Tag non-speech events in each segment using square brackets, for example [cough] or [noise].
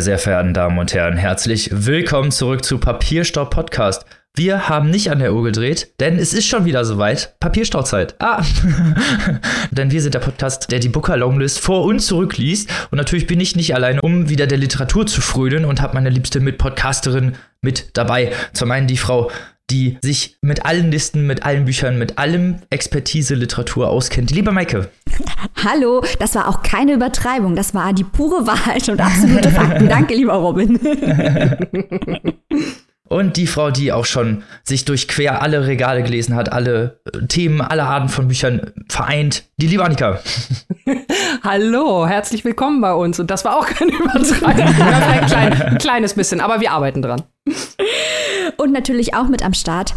Meine sehr verehrten Damen und Herren, herzlich willkommen zurück zu Papierstau Podcast. Wir haben nicht an der Uhr gedreht, denn es ist schon wieder soweit. Papierstauzeit. Ah! [laughs] denn wir sind der Podcast, der die Booker Longlist vor und zurück liest. Und natürlich bin ich nicht alleine, um wieder der Literatur zu frönen und habe meine liebste Mitpodcasterin mit dabei. Zum einen die Frau die sich mit allen Listen, mit allen Büchern, mit allem Expertise Literatur auskennt. Lieber Maike. [laughs] Hallo, das war auch keine Übertreibung, das war die pure Wahrheit und absolute Fakten. Danke, lieber Robin. [laughs] Und die Frau, die auch schon sich durch quer alle Regale gelesen hat, alle äh, Themen, alle Arten von Büchern vereint, die liebe Annika. [laughs] Hallo, herzlich willkommen bei uns. Und das war auch keine Übertreibung. [laughs] ein, klein, ein kleines bisschen, aber wir arbeiten dran. Und natürlich auch mit am Start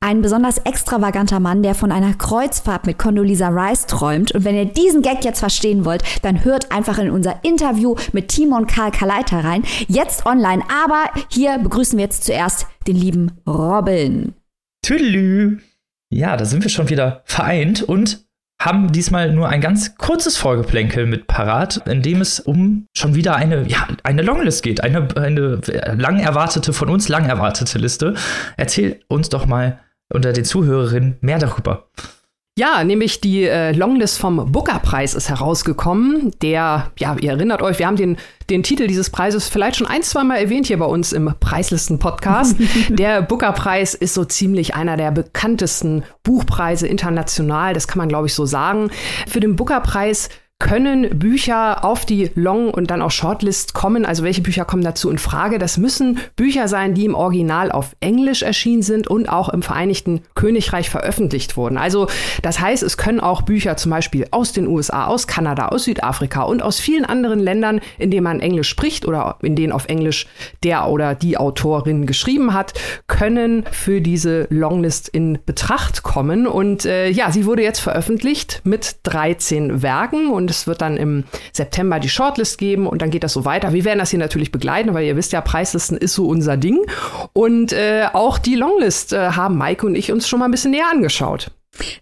ein besonders extravaganter Mann, der von einer Kreuzfahrt mit Condoleezza Rice träumt. Und wenn ihr diesen Gag jetzt verstehen wollt, dann hört einfach in unser Interview mit Timon Karl Kaleiter rein. Jetzt online. Aber hier begrüßen wir jetzt zuerst den lieben Robin. Tüdelü. Ja, da sind wir schon wieder vereint und haben diesmal nur ein ganz kurzes Vorgeplänkel mit parat, in dem es um schon wieder eine, ja, eine Longlist geht, eine, eine lang erwartete, von uns lang erwartete Liste. Erzähl uns doch mal unter den Zuhörerinnen mehr darüber. Ja, nämlich die äh, Longlist vom Booker-Preis ist herausgekommen. Der, ja, ihr erinnert euch, wir haben den, den Titel dieses Preises vielleicht schon ein, zwei Mal erwähnt hier bei uns im Preislisten-Podcast. [laughs] der Booker-Preis ist so ziemlich einer der bekanntesten Buchpreise international. Das kann man, glaube ich, so sagen. Für den Booker-Preis können Bücher auf die Long- und dann auch Shortlist kommen? Also welche Bücher kommen dazu in Frage? Das müssen Bücher sein, die im Original auf Englisch erschienen sind und auch im Vereinigten Königreich veröffentlicht wurden. Also das heißt, es können auch Bücher zum Beispiel aus den USA, aus Kanada, aus Südafrika und aus vielen anderen Ländern, in denen man Englisch spricht oder in denen auf Englisch der oder die Autorin geschrieben hat, können für diese Longlist in Betracht kommen. Und äh, ja, sie wurde jetzt veröffentlicht mit 13 Werken und es wird dann im September die Shortlist geben und dann geht das so weiter. Wir werden das hier natürlich begleiten, weil ihr wisst ja, Preislisten ist so unser Ding. Und äh, auch die Longlist äh, haben Maike und ich uns schon mal ein bisschen näher angeschaut.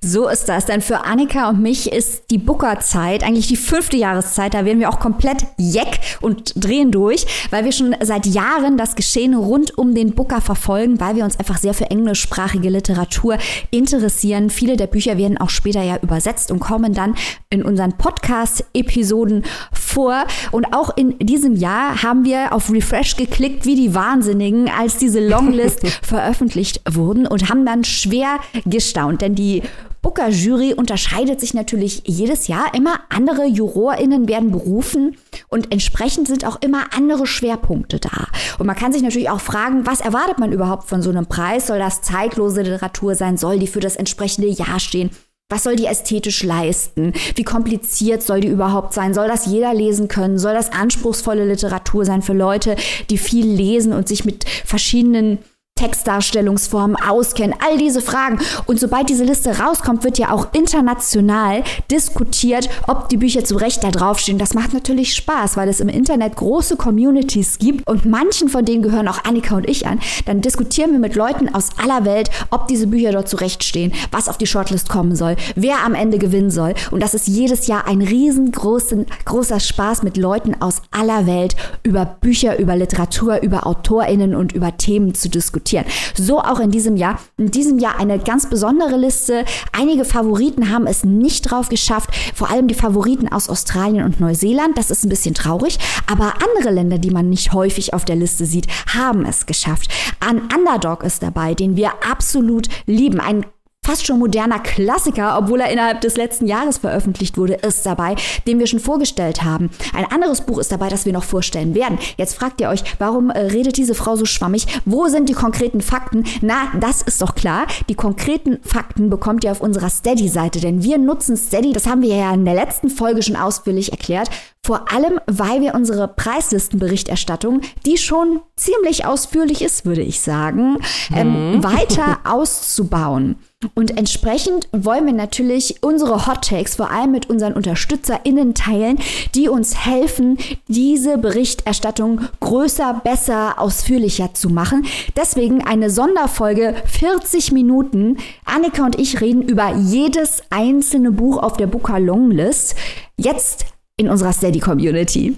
So ist das. Denn für Annika und mich ist die Booker-Zeit eigentlich die fünfte Jahreszeit. Da werden wir auch komplett jeck und drehen durch, weil wir schon seit Jahren das Geschehen rund um den Booker verfolgen, weil wir uns einfach sehr für englischsprachige Literatur interessieren. Viele der Bücher werden auch später ja übersetzt und kommen dann in unseren Podcast-Episoden vor. Und auch in diesem Jahr haben wir auf Refresh geklickt, wie die Wahnsinnigen, als diese Longlist [laughs] veröffentlicht wurden und haben dann schwer gestaunt. Denn die Booker-Jury unterscheidet sich natürlich jedes Jahr. Immer andere JurorInnen werden berufen und entsprechend sind auch immer andere Schwerpunkte da. Und man kann sich natürlich auch fragen, was erwartet man überhaupt von so einem Preis? Soll das zeitlose Literatur sein? Soll die für das entsprechende Jahr stehen? Was soll die ästhetisch leisten? Wie kompliziert soll die überhaupt sein? Soll das jeder lesen können? Soll das anspruchsvolle Literatur sein für Leute, die viel lesen und sich mit verschiedenen Textdarstellungsformen auskennen, all diese Fragen. Und sobald diese Liste rauskommt, wird ja auch international diskutiert, ob die Bücher zu Recht da draufstehen. Das macht natürlich Spaß, weil es im Internet große Communities gibt und manchen von denen gehören auch Annika und ich an. Dann diskutieren wir mit Leuten aus aller Welt, ob diese Bücher dort zu Recht stehen, was auf die Shortlist kommen soll, wer am Ende gewinnen soll. Und das ist jedes Jahr ein riesengroßer großer Spaß mit Leuten aus aller Welt über Bücher, über Literatur, über AutorInnen und über Themen zu diskutieren diskutieren. So auch in diesem Jahr. In diesem Jahr eine ganz besondere Liste. Einige Favoriten haben es nicht drauf geschafft. Vor allem die Favoriten aus Australien und Neuseeland. Das ist ein bisschen traurig. Aber andere Länder, die man nicht häufig auf der Liste sieht, haben es geschafft. Ein Underdog ist dabei, den wir absolut lieben. Ein fast schon moderner Klassiker, obwohl er innerhalb des letzten Jahres veröffentlicht wurde, ist dabei, den wir schon vorgestellt haben. Ein anderes Buch ist dabei, das wir noch vorstellen werden. Jetzt fragt ihr euch, warum äh, redet diese Frau so schwammig? Wo sind die konkreten Fakten? Na, das ist doch klar. Die konkreten Fakten bekommt ihr auf unserer Steady-Seite, denn wir nutzen Steady, das haben wir ja in der letzten Folge schon ausführlich erklärt, vor allem, weil wir unsere Preislistenberichterstattung, die schon ziemlich ausführlich ist, würde ich sagen, ähm, mhm. weiter [laughs] auszubauen. Und entsprechend wollen wir natürlich unsere Hot Takes vor allem mit unseren UnterstützerInnen teilen, die uns helfen, diese Berichterstattung größer, besser, ausführlicher zu machen. Deswegen eine Sonderfolge 40 Minuten. Annika und ich reden über jedes einzelne Buch auf der Booker Longlist. Jetzt in unserer Steady Community.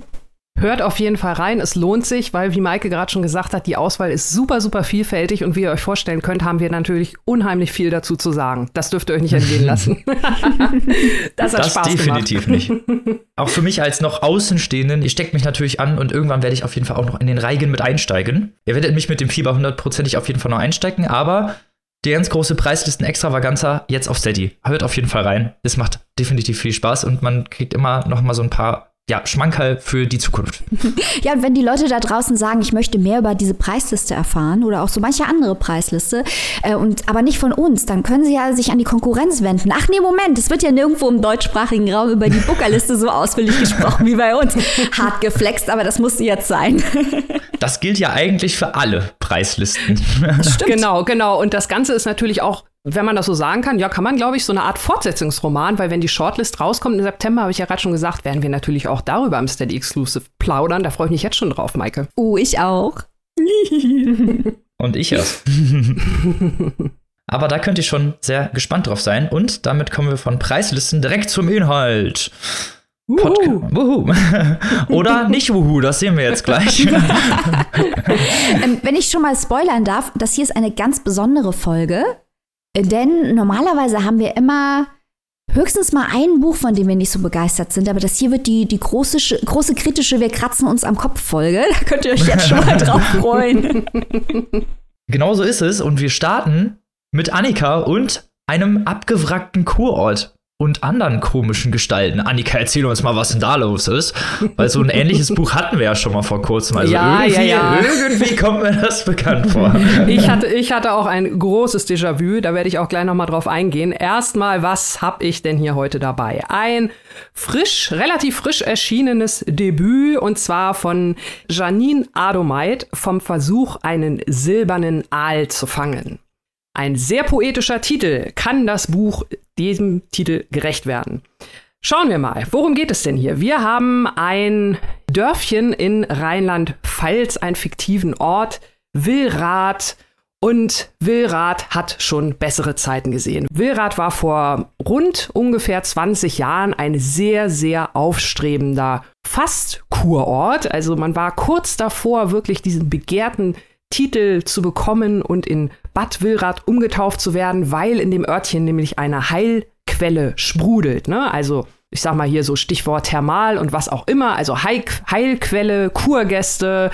Hört auf jeden Fall rein, es lohnt sich, weil, wie Maike gerade schon gesagt hat, die Auswahl ist super, super vielfältig und wie ihr euch vorstellen könnt, haben wir natürlich unheimlich viel dazu zu sagen. Das dürft ihr euch nicht entgehen [laughs] lassen. [laughs] das hat das Spaß definitiv gemacht. nicht. Auch für mich als noch Außenstehenden, ihr steckt mich natürlich an und irgendwann werde ich auf jeden Fall auch noch in den Reigen mit einsteigen. Ihr werdet mich mit dem Fieber hundertprozentig auf jeden Fall noch einstecken, aber die ganz große Preislisten Extravaganza jetzt auf Steady. Hört auf jeden Fall rein. Es macht definitiv viel Spaß und man kriegt immer noch mal so ein paar ja, Schmankerl für die Zukunft. [laughs] ja, und wenn die Leute da draußen sagen, ich möchte mehr über diese Preisliste erfahren oder auch so manche andere Preisliste, äh, und aber nicht von uns, dann können sie ja sich an die Konkurrenz wenden. Ach nee, Moment, es wird ja nirgendwo im deutschsprachigen Raum über die Bookerliste so ausführlich gesprochen wie bei uns. Hart geflext, aber das muss jetzt sein. das gilt ja eigentlich für alle Preislisten. [laughs] Stimmt. Genau, genau. Und das Ganze ist natürlich auch wenn man das so sagen kann, ja, kann man, glaube ich, so eine Art Fortsetzungsroman, weil wenn die Shortlist rauskommt im September, habe ich ja gerade schon gesagt, werden wir natürlich auch darüber im Steady Exclusive plaudern. Da freue ich mich jetzt schon drauf, Maike. Oh, ich auch. [laughs] Und ich erst. [laughs] Aber da könnt ihr schon sehr gespannt drauf sein. Und damit kommen wir von Preislisten direkt zum Inhalt. Wuhu. Wuhu. [laughs] Oder nicht Wuhu, das sehen wir jetzt gleich. ähm, wenn ich schon mal spoilern darf, das hier ist eine ganz besondere Folge. Denn normalerweise haben wir immer höchstens mal ein Buch, von dem wir nicht so begeistert sind, aber das hier wird die, die große, große kritische Wir kratzen uns am Kopf Folge. Da könnt ihr euch jetzt schon mal drauf [laughs] freuen. Genau so ist es und wir starten mit Annika und einem abgewrackten Kurort und anderen komischen Gestalten. Annika, erzähl uns mal, was denn da los ist. Weil so ein ähnliches Buch hatten wir ja schon mal vor kurzem. Also ja, irgendwie, ja, ja. irgendwie kommt mir das bekannt vor. Ich hatte, ich hatte auch ein großes Déjà-vu, da werde ich auch gleich noch mal drauf eingehen. Erstmal, was habe ich denn hier heute dabei? Ein frisch, relativ frisch erschienenes Debüt und zwar von Janine Adomeit vom Versuch, einen silbernen Aal zu fangen. Ein sehr poetischer Titel. Kann das Buch diesem Titel gerecht werden? Schauen wir mal, worum geht es denn hier? Wir haben ein Dörfchen in Rheinland-Pfalz, einen fiktiven Ort, Willrath. Und Willrath hat schon bessere Zeiten gesehen. Willrath war vor rund ungefähr 20 Jahren ein sehr, sehr aufstrebender, fast Kurort. Also man war kurz davor, wirklich diesen begehrten Titel zu bekommen und in Bad Willrath umgetauft zu werden, weil in dem Örtchen nämlich eine Heilquelle sprudelt. Ne? Also ich sag mal hier so Stichwort Thermal und was auch immer, also Heil Heilquelle, Kurgäste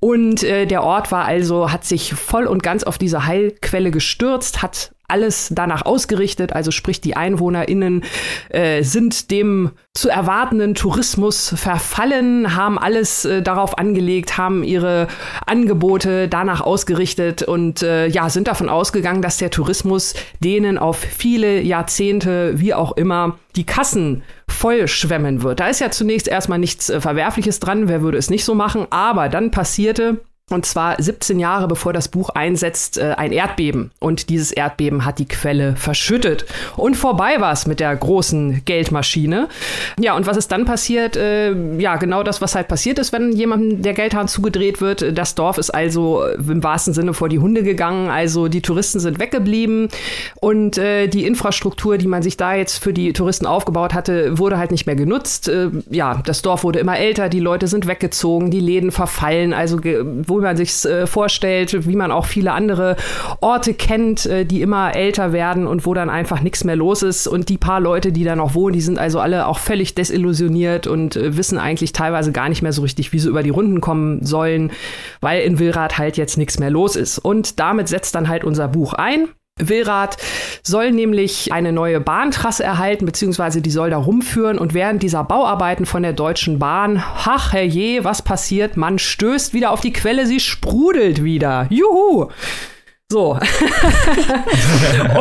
und äh, der Ort war also, hat sich voll und ganz auf diese Heilquelle gestürzt, hat alles danach ausgerichtet, also sprich die EinwohnerInnen äh, sind dem zu erwartenden Tourismus verfallen, haben alles äh, darauf angelegt, haben ihre Angebote danach ausgerichtet und äh, ja, sind davon ausgegangen, dass der Tourismus denen auf viele Jahrzehnte, wie auch immer, die Kassen voll schwemmen wird. Da ist ja zunächst erstmal nichts äh, Verwerfliches dran, wer würde es nicht so machen, aber dann passierte und zwar 17 Jahre bevor das Buch einsetzt, äh, ein Erdbeben. Und dieses Erdbeben hat die Quelle verschüttet. Und vorbei war es mit der großen Geldmaschine. Ja, und was ist dann passiert? Äh, ja, genau das, was halt passiert ist, wenn jemandem der Geldhahn zugedreht wird. Das Dorf ist also im wahrsten Sinne vor die Hunde gegangen. Also die Touristen sind weggeblieben. Und äh, die Infrastruktur, die man sich da jetzt für die Touristen aufgebaut hatte, wurde halt nicht mehr genutzt. Äh, ja, das Dorf wurde immer älter, die Leute sind weggezogen, die Läden verfallen. Also wo man sich äh, vorstellt, wie man auch viele andere Orte kennt, äh, die immer älter werden und wo dann einfach nichts mehr los ist. Und die paar Leute, die da noch wohnen, die sind also alle auch völlig desillusioniert und äh, wissen eigentlich teilweise gar nicht mehr so richtig, wie sie über die Runden kommen sollen, weil in Willrad halt jetzt nichts mehr los ist. Und damit setzt dann halt unser Buch ein. Willrad soll nämlich eine neue Bahntrasse erhalten, beziehungsweise die soll da rumführen. Und während dieser Bauarbeiten von der Deutschen Bahn, ach herrje, was passiert? Man stößt wieder auf die Quelle, sie sprudelt wieder. Juhu! So. [laughs]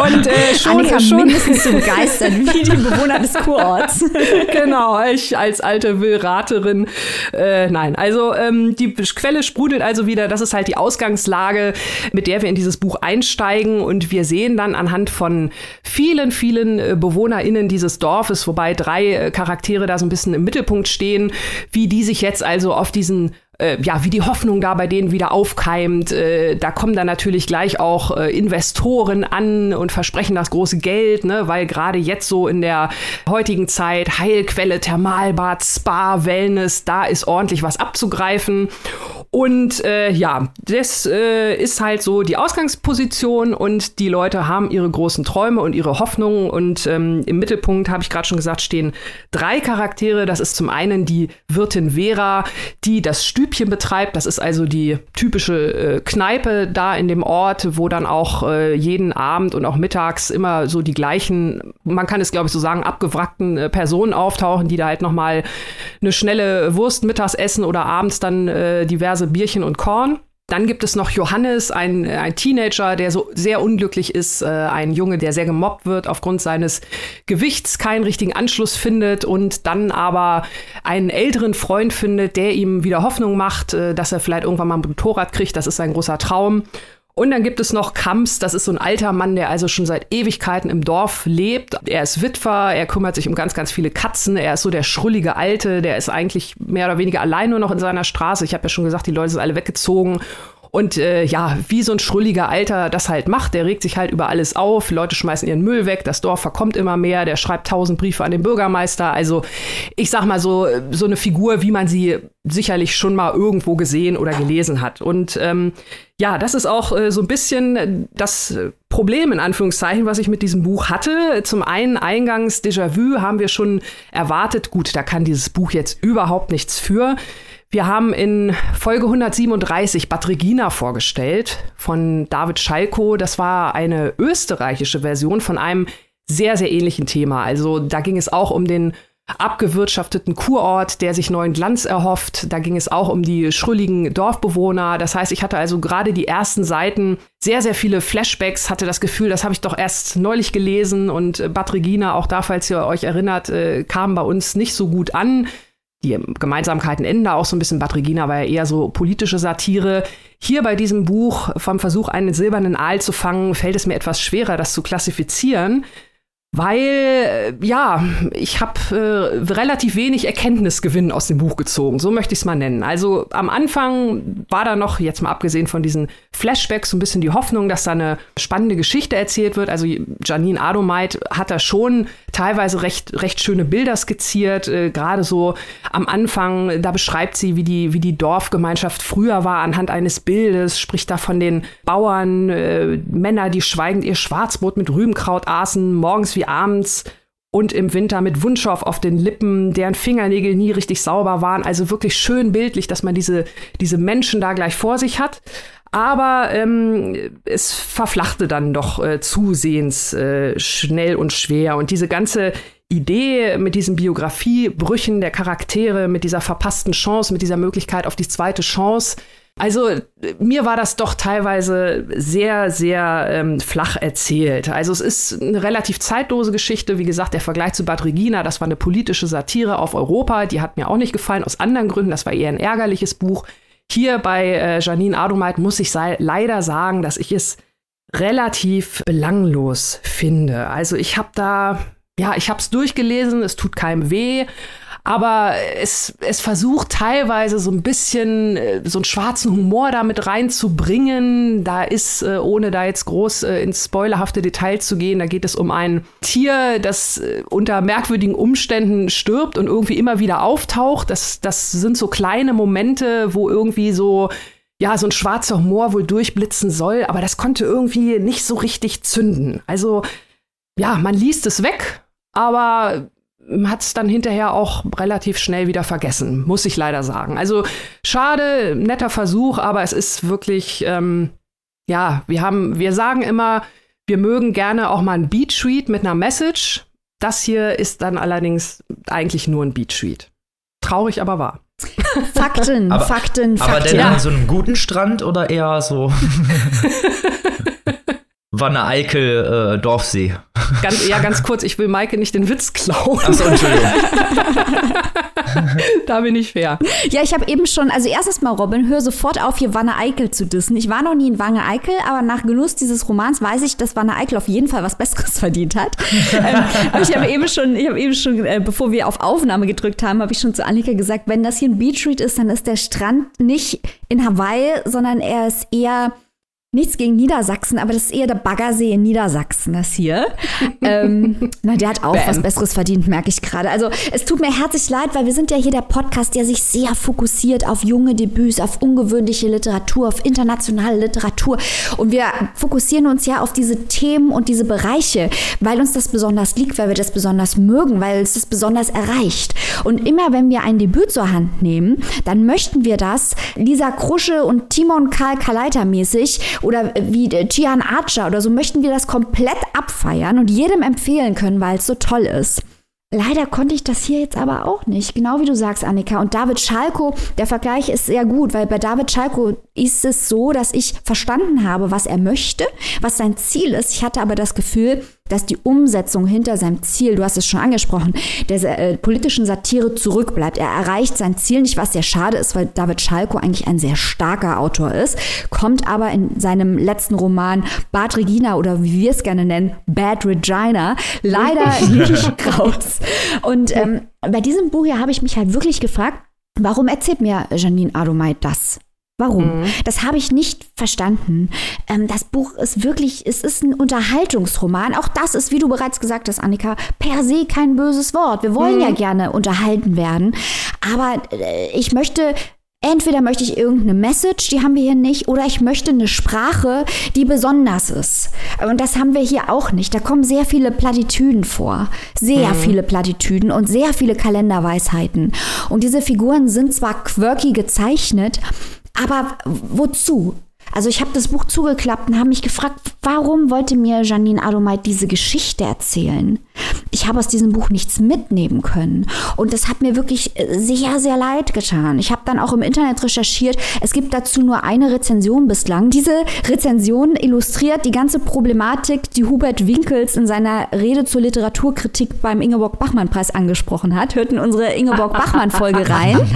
und äh, schon, Annika schon mindestens so begeistert wie die Bewohner des Kurorts. [laughs] genau, ich als alte Willraterin. Äh, nein, also ähm, die Quelle sprudelt also wieder. Das ist halt die Ausgangslage, mit der wir in dieses Buch einsteigen. Und wir sehen dann anhand von vielen, vielen äh, BewohnerInnen dieses Dorfes, wobei drei äh, Charaktere da so ein bisschen im Mittelpunkt stehen, wie die sich jetzt also auf diesen äh, ja, wie die Hoffnung da bei denen wieder aufkeimt. Äh, da kommen dann natürlich gleich auch äh, Investoren an und versprechen das große Geld, ne, weil gerade jetzt so in der heutigen Zeit Heilquelle, Thermalbad, Spa, Wellness, da ist ordentlich was abzugreifen. Und äh, ja, das äh, ist halt so die Ausgangsposition und die Leute haben ihre großen Träume und ihre Hoffnungen. Und ähm, im Mittelpunkt, habe ich gerade schon gesagt, stehen drei Charaktere. Das ist zum einen die Wirtin Vera, die das Stübchen betreibt. Das ist also die typische äh, Kneipe da in dem Ort, wo dann auch äh, jeden Abend und auch mittags immer so die gleichen, man kann es glaube ich so sagen, abgewrackten äh, Personen auftauchen, die da halt noch mal eine schnelle Wurst mittags essen oder abends dann äh, diverse diverse Bierchen und Korn. Dann gibt es noch Johannes, ein, ein Teenager, der so sehr unglücklich ist, äh, ein Junge, der sehr gemobbt wird aufgrund seines Gewichts, keinen richtigen Anschluss findet und dann aber einen älteren Freund findet, der ihm wieder Hoffnung macht, äh, dass er vielleicht irgendwann mal ein Motorrad kriegt. Das ist sein großer Traum. Und dann gibt es noch Kamps, das ist so ein alter Mann, der also schon seit Ewigkeiten im Dorf lebt. Er ist Witwer, er kümmert sich um ganz, ganz viele Katzen, er ist so der schrullige Alte, der ist eigentlich mehr oder weniger allein nur noch in seiner Straße. Ich habe ja schon gesagt, die Leute sind alle weggezogen. Und äh, ja, wie so ein schrulliger Alter das halt macht, der regt sich halt über alles auf, Leute schmeißen ihren Müll weg, das Dorf verkommt immer mehr, der schreibt tausend Briefe an den Bürgermeister. Also ich sag mal so, so eine Figur, wie man sie sicherlich schon mal irgendwo gesehen oder gelesen hat. Und ähm, ja, das ist auch äh, so ein bisschen das Problem in Anführungszeichen, was ich mit diesem Buch hatte. Zum einen eingangs Déjà-vu haben wir schon erwartet. Gut, da kann dieses Buch jetzt überhaupt nichts für. Wir haben in Folge 137 Bad Regina vorgestellt von David Schalko. Das war eine österreichische Version von einem sehr, sehr ähnlichen Thema. Also da ging es auch um den abgewirtschafteten Kurort, der sich neuen Glanz erhofft. Da ging es auch um die schrulligen Dorfbewohner. Das heißt, ich hatte also gerade die ersten Seiten sehr, sehr viele Flashbacks, hatte das Gefühl, das habe ich doch erst neulich gelesen und Bad Regina, auch da, falls ihr euch erinnert, äh, kam bei uns nicht so gut an. Die Gemeinsamkeiten enden da auch so ein bisschen. Bad Regina war ja eher so politische Satire. Hier bei diesem Buch vom Versuch, einen silbernen Aal zu fangen, fällt es mir etwas schwerer, das zu klassifizieren weil äh, ja, ich habe äh, relativ wenig Erkenntnisgewinn aus dem Buch gezogen, so möchte ich es mal nennen. Also am Anfang war da noch, jetzt mal abgesehen von diesen Flashbacks, so ein bisschen die Hoffnung, dass da eine spannende Geschichte erzählt wird. Also Janine Adomait hat da schon teilweise recht, recht schöne Bilder skizziert, äh, gerade so am Anfang, da beschreibt sie, wie die, wie die Dorfgemeinschaft früher war anhand eines Bildes, spricht da von den Bauern, äh, Männer, die schweigend ihr Schwarzbrot mit Rübenkraut aßen, morgens wie wie abends und im Winter mit Wunschstoff auf den Lippen, deren Fingernägel nie richtig sauber waren. Also wirklich schön bildlich, dass man diese, diese Menschen da gleich vor sich hat. Aber ähm, es verflachte dann doch äh, zusehends äh, schnell und schwer. Und diese ganze Idee mit diesen Biografiebrüchen der Charaktere, mit dieser verpassten Chance, mit dieser Möglichkeit auf die zweite Chance, also mir war das doch teilweise sehr, sehr ähm, flach erzählt. Also es ist eine relativ zeitlose Geschichte. Wie gesagt, der Vergleich zu Bad Regina, das war eine politische Satire auf Europa. Die hat mir auch nicht gefallen, aus anderen Gründen. Das war eher ein ärgerliches Buch. Hier bei äh, Janine Adomait muss ich leider sagen, dass ich es relativ belanglos finde. Also ich habe da, ja, ich habe es durchgelesen, es tut keinem weh, aber es, es versucht teilweise so ein bisschen äh, so einen schwarzen Humor damit reinzubringen. Da ist, äh, ohne da jetzt groß äh, ins spoilerhafte Detail zu gehen, da geht es um ein Tier, das unter merkwürdigen Umständen stirbt und irgendwie immer wieder auftaucht. Das, das sind so kleine Momente, wo irgendwie so ja, so ein schwarzer Humor wohl durchblitzen soll, aber das konnte irgendwie nicht so richtig zünden. Also, ja, man liest es weg, aber hat es dann hinterher auch relativ schnell wieder vergessen, muss ich leider sagen. Also schade, netter Versuch, aber es ist wirklich, ähm, ja, wir haben, wir sagen immer, wir mögen gerne auch mal ein Beat-Sheet mit einer Message. Das hier ist dann allerdings eigentlich nur ein Beat-Sheet. Traurig, aber wahr. [laughs] Fakten, aber, Fakten, Fakten. Aber denn ja. an so einem guten Strand oder eher so [laughs] Wanne Eickel äh, Dorfsee? Ganz, ja, ganz kurz, ich will Maike nicht den Witz klauen. Achso, Entschuldigung. [laughs] da bin ich fair. Ja, ich habe eben schon, also erstes Mal, Robin, hör sofort auf, hier Wanne Eickel zu dissen. Ich war noch nie in Wanne Eickel, aber nach Genuss dieses Romans weiß ich, dass Wanne Eickel auf jeden Fall was Besseres [laughs] verdient hat. ähm, aber ich habe eben schon, ich habe eben schon, äh, bevor wir auf Aufnahme gedrückt haben, habe ich schon zu Annika gesagt, wenn das hier ein Beachread ist, dann ist der Strand nicht in Hawaii, sondern er ist eher Nichts gegen Niedersachsen, aber das ist eher der Baggersee in Niedersachsen, das hier. [laughs] ähm, na, der hat auch Bam. was Besseres verdient, merke ich gerade. Also es tut mir herzlich leid, weil wir sind ja hier der Podcast, der sich sehr fokussiert auf junge Debüts, auf ungewöhnliche Literatur, auf internationale Literatur. Und wir fokussieren uns ja auf diese Themen und diese Bereiche, weil uns das besonders liegt, weil wir das besonders mögen, weil es das besonders erreicht. Und immer wenn wir ein Debüt zur Hand nehmen, dann möchten wir das Lisa Krusche und Timon Karl Kaleiter mäßig oder wie Gian Archer oder so möchten wir das komplett abfeiern und jedem empfehlen können, weil es so toll ist. Leider konnte ich das hier jetzt aber auch nicht. Genau wie du sagst, Annika. Und David Schalko, der Vergleich ist sehr gut, weil bei David Schalko ist es so, dass ich verstanden habe, was er möchte, was sein Ziel ist. Ich hatte aber das Gefühl, dass die Umsetzung hinter seinem Ziel, du hast es schon angesprochen, der äh, politischen Satire zurückbleibt. Er erreicht sein Ziel nicht, was sehr schade ist, weil David Schalko eigentlich ein sehr starker Autor ist, kommt aber in seinem letzten Roman Bad Regina oder wie wir es gerne nennen, Bad Regina, leider [laughs] nicht raus. Und ähm, bei diesem Buch hier habe ich mich halt wirklich gefragt, warum erzählt mir Janine Adomait das? Warum? Mhm. Das habe ich nicht verstanden. Ähm, das Buch ist wirklich, es ist ein Unterhaltungsroman. Auch das ist, wie du bereits gesagt hast, Annika, per se kein böses Wort. Wir wollen mhm. ja gerne unterhalten werden. Aber äh, ich möchte Entweder möchte ich irgendeine Message, die haben wir hier nicht, oder ich möchte eine Sprache, die besonders ist. Und das haben wir hier auch nicht. Da kommen sehr viele Plattitüden vor. Sehr mhm. viele Plattitüden und sehr viele Kalenderweisheiten. Und diese Figuren sind zwar quirky gezeichnet, aber wozu? Also ich habe das Buch zugeklappt und habe mich gefragt, warum wollte mir Janine Adomait diese Geschichte erzählen? Ich habe aus diesem Buch nichts mitnehmen können. Und das hat mir wirklich äh, sehr, sehr leid getan. Ich habe dann auch im Internet recherchiert. Es gibt dazu nur eine Rezension bislang. Diese Rezension illustriert die ganze Problematik, die Hubert Winkels in seiner Rede zur Literaturkritik beim Ingeborg-Bachmann-Preis angesprochen hat. Hört in unsere Ingeborg-Bachmann-Folge rein. [laughs]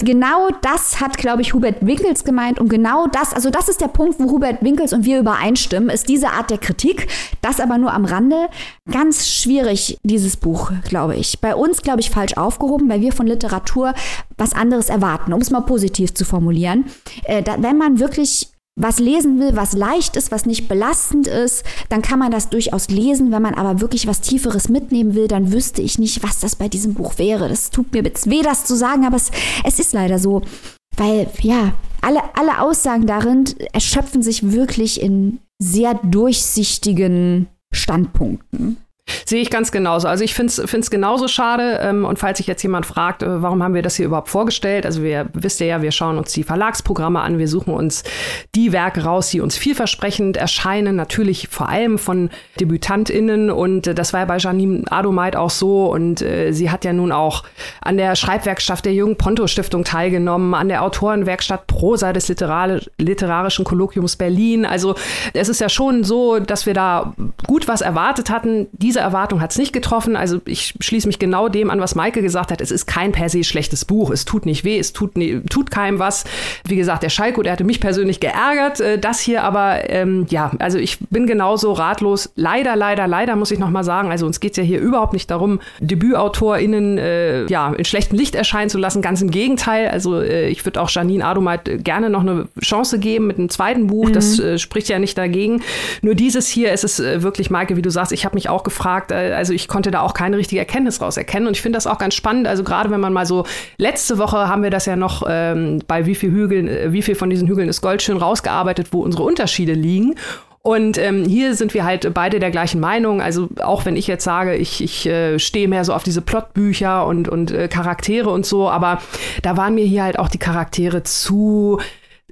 Genau das hat, glaube ich, Hubert Winkels gemeint. Und genau das, also das ist der Punkt, wo Hubert Winkels und wir übereinstimmen, ist diese Art der Kritik. Das aber nur am Rande. Ganz schwierig, dieses Buch, glaube ich. Bei uns, glaube ich, falsch aufgehoben, weil wir von Literatur was anderes erwarten, um es mal positiv zu formulieren. Äh, da, wenn man wirklich was lesen will, was leicht ist, was nicht belastend ist, dann kann man das durchaus lesen. Wenn man aber wirklich was Tieferes mitnehmen will, dann wüsste ich nicht, was das bei diesem Buch wäre. Das tut mir jetzt weh, das zu sagen, aber es, es ist leider so. Weil, ja, alle, alle Aussagen darin erschöpfen sich wirklich in sehr durchsichtigen Standpunkten. Sehe ich ganz genauso. Also ich finde es genauso schade. Ähm, und falls sich jetzt jemand fragt, äh, warum haben wir das hier überhaupt vorgestellt? Also wir wisst ihr ja, wir schauen uns die Verlagsprogramme an, wir suchen uns die Werke raus, die uns vielversprechend erscheinen, natürlich vor allem von DebütantInnen. Und äh, das war ja bei Janine Adomait auch so. Und äh, sie hat ja nun auch an der Schreibwerkschaft der Jürgen Ponto Stiftung teilgenommen, an der Autorenwerkstatt Prosa des Literar Literarischen Kolloquiums Berlin. Also es ist ja schon so, dass wir da gut was erwartet hatten. Diese diese Erwartung hat es nicht getroffen. Also ich schließe mich genau dem an, was Maike gesagt hat. Es ist kein per se schlechtes Buch. Es tut nicht weh, es tut, ne, tut keinem was. Wie gesagt, der Schalko, der hatte mich persönlich geärgert. Äh, das hier aber, ähm, ja, also ich bin genauso ratlos. Leider, leider, leider muss ich noch mal sagen. Also uns geht es ja hier überhaupt nicht darum, DebütautorInnen äh, ja, in schlechtem Licht erscheinen zu lassen. Ganz im Gegenteil. Also äh, ich würde auch Janine Adomait gerne noch eine Chance geben mit einem zweiten Buch. Mhm. Das äh, spricht ja nicht dagegen. Nur dieses hier, es ist äh, wirklich, Maike, wie du sagst, ich habe mich auch gefragt, gefragt. Äh, also ich konnte da auch keine richtige Erkenntnis raus erkennen. Und ich finde das auch ganz spannend. Also gerade wenn man mal so, letzte Woche haben wir das ja noch ähm, bei wie viel Hügeln, äh, wie viel von diesen Hügeln ist Gold schön rausgearbeitet, wo unsere Unterschiede liegen. Und ähm, hier sind wir halt beide der gleichen Meinung. Also auch wenn ich jetzt sage, ich, ich äh, stehe mehr so auf diese Plotbücher und, und äh, Charaktere und so, aber da waren mir hier halt auch die Charaktere zu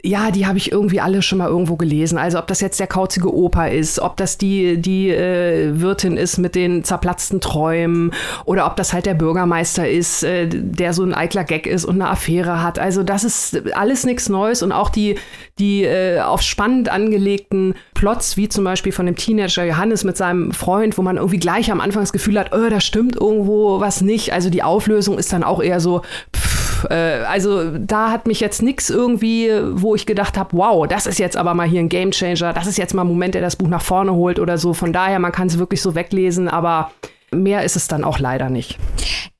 ja, die habe ich irgendwie alle schon mal irgendwo gelesen. Also ob das jetzt der kauzige Opa ist, ob das die, die äh, Wirtin ist mit den zerplatzten Träumen oder ob das halt der Bürgermeister ist, äh, der so ein eitler Gag ist und eine Affäre hat. Also das ist alles nichts Neues und auch die, die äh, auf spannend angelegten Plots, wie zum Beispiel von dem Teenager Johannes mit seinem Freund, wo man irgendwie gleich am Anfang das Gefühl hat, oh, da stimmt irgendwo was nicht. Also die Auflösung ist dann auch eher so, pff, äh, also da hat mich jetzt nichts irgendwie, wo ich gedacht habe, wow, das ist jetzt aber mal hier ein Gamechanger, das ist jetzt mal ein Moment, der das Buch nach vorne holt oder so. Von daher, man kann es wirklich so weglesen, aber mehr ist es dann auch leider nicht.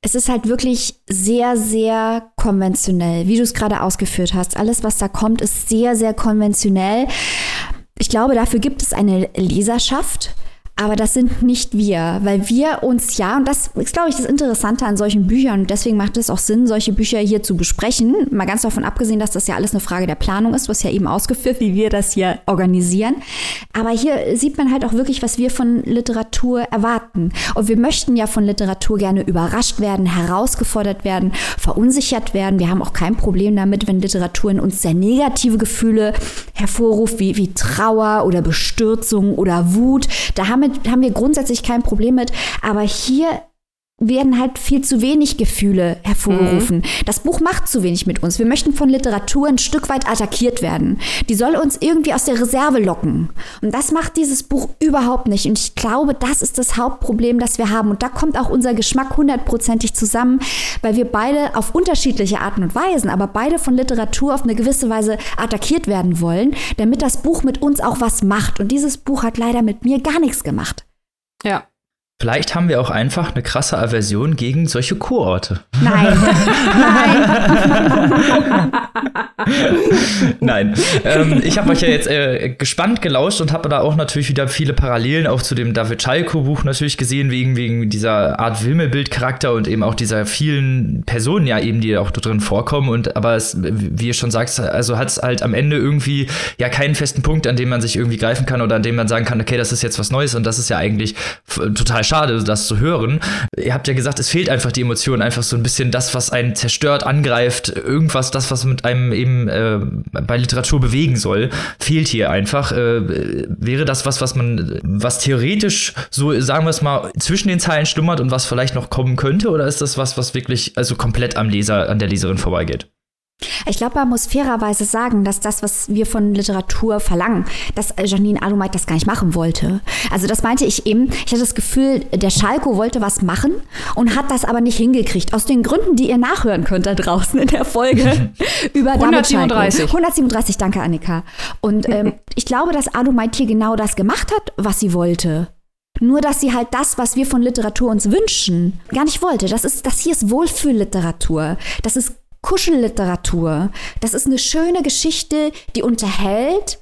Es ist halt wirklich sehr, sehr konventionell, wie du es gerade ausgeführt hast. Alles, was da kommt, ist sehr, sehr konventionell. Ich glaube, dafür gibt es eine Leserschaft. Aber das sind nicht wir, weil wir uns ja, und das ist, glaube ich, das Interessante an solchen Büchern, und deswegen macht es auch Sinn, solche Bücher hier zu besprechen. Mal ganz davon abgesehen, dass das ja alles eine Frage der Planung ist, was ja eben ausgeführt, wie wir das hier organisieren. Aber hier sieht man halt auch wirklich, was wir von Literatur erwarten. Und wir möchten ja von Literatur gerne überrascht werden, herausgefordert werden, verunsichert werden. Wir haben auch kein Problem damit, wenn Literatur in uns sehr negative Gefühle hervorruft, wie, wie Trauer oder Bestürzung oder Wut. Da haben wir damit haben wir grundsätzlich kein Problem mit. Aber hier werden halt viel zu wenig Gefühle hervorgerufen. Mhm. Das Buch macht zu wenig mit uns. Wir möchten von Literatur ein Stück weit attackiert werden. Die soll uns irgendwie aus der Reserve locken. Und das macht dieses Buch überhaupt nicht. Und ich glaube, das ist das Hauptproblem, das wir haben. Und da kommt auch unser Geschmack hundertprozentig zusammen, weil wir beide auf unterschiedliche Arten und Weisen, aber beide von Literatur auf eine gewisse Weise attackiert werden wollen, damit das Buch mit uns auch was macht. Und dieses Buch hat leider mit mir gar nichts gemacht. Ja, Vielleicht haben wir auch einfach eine krasse Aversion gegen solche Kurorte. Nein. Nein. [laughs] Nein. Ähm, ich habe euch ja jetzt äh, gespannt gelauscht und habe da auch natürlich wieder viele Parallelen auch zu dem David Schalko-Buch natürlich gesehen, wegen, wegen dieser Art Wimmelbildcharakter und eben auch dieser vielen Personen ja eben, die auch da drin vorkommen. Und aber es, wie ihr schon sagt, also hat es halt am Ende irgendwie ja keinen festen Punkt, an dem man sich irgendwie greifen kann oder an dem man sagen kann, okay, das ist jetzt was Neues und das ist ja eigentlich total schade, das zu hören. Ihr habt ja gesagt, es fehlt einfach die Emotion, einfach so ein bisschen das, was einen zerstört, angreift, irgendwas, das, was mit einem eben äh, bei Literatur bewegen soll, fehlt hier einfach. Äh, wäre das was, was man, was theoretisch so, sagen wir es mal, zwischen den Zeilen schlummert und was vielleicht noch kommen könnte, oder ist das was, was wirklich also komplett am Leser, an der Leserin vorbeigeht? Ich glaube, man muss fairerweise sagen, dass das, was wir von Literatur verlangen, dass Janine Alumait das gar nicht machen wollte. Also das meinte ich eben. Ich hatte das Gefühl, der Schalko wollte was machen und hat das aber nicht hingekriegt. Aus den Gründen, die ihr nachhören könnt da draußen in der Folge [laughs] über 137. 137, danke Annika. Und ähm, ich glaube, dass Alumait hier genau das gemacht hat, was sie wollte. Nur, dass sie halt das, was wir von Literatur uns wünschen, gar nicht wollte. Das ist, das hier ist Wohlfühlliteratur. Das ist Kuschelliteratur. Das ist eine schöne Geschichte, die unterhält,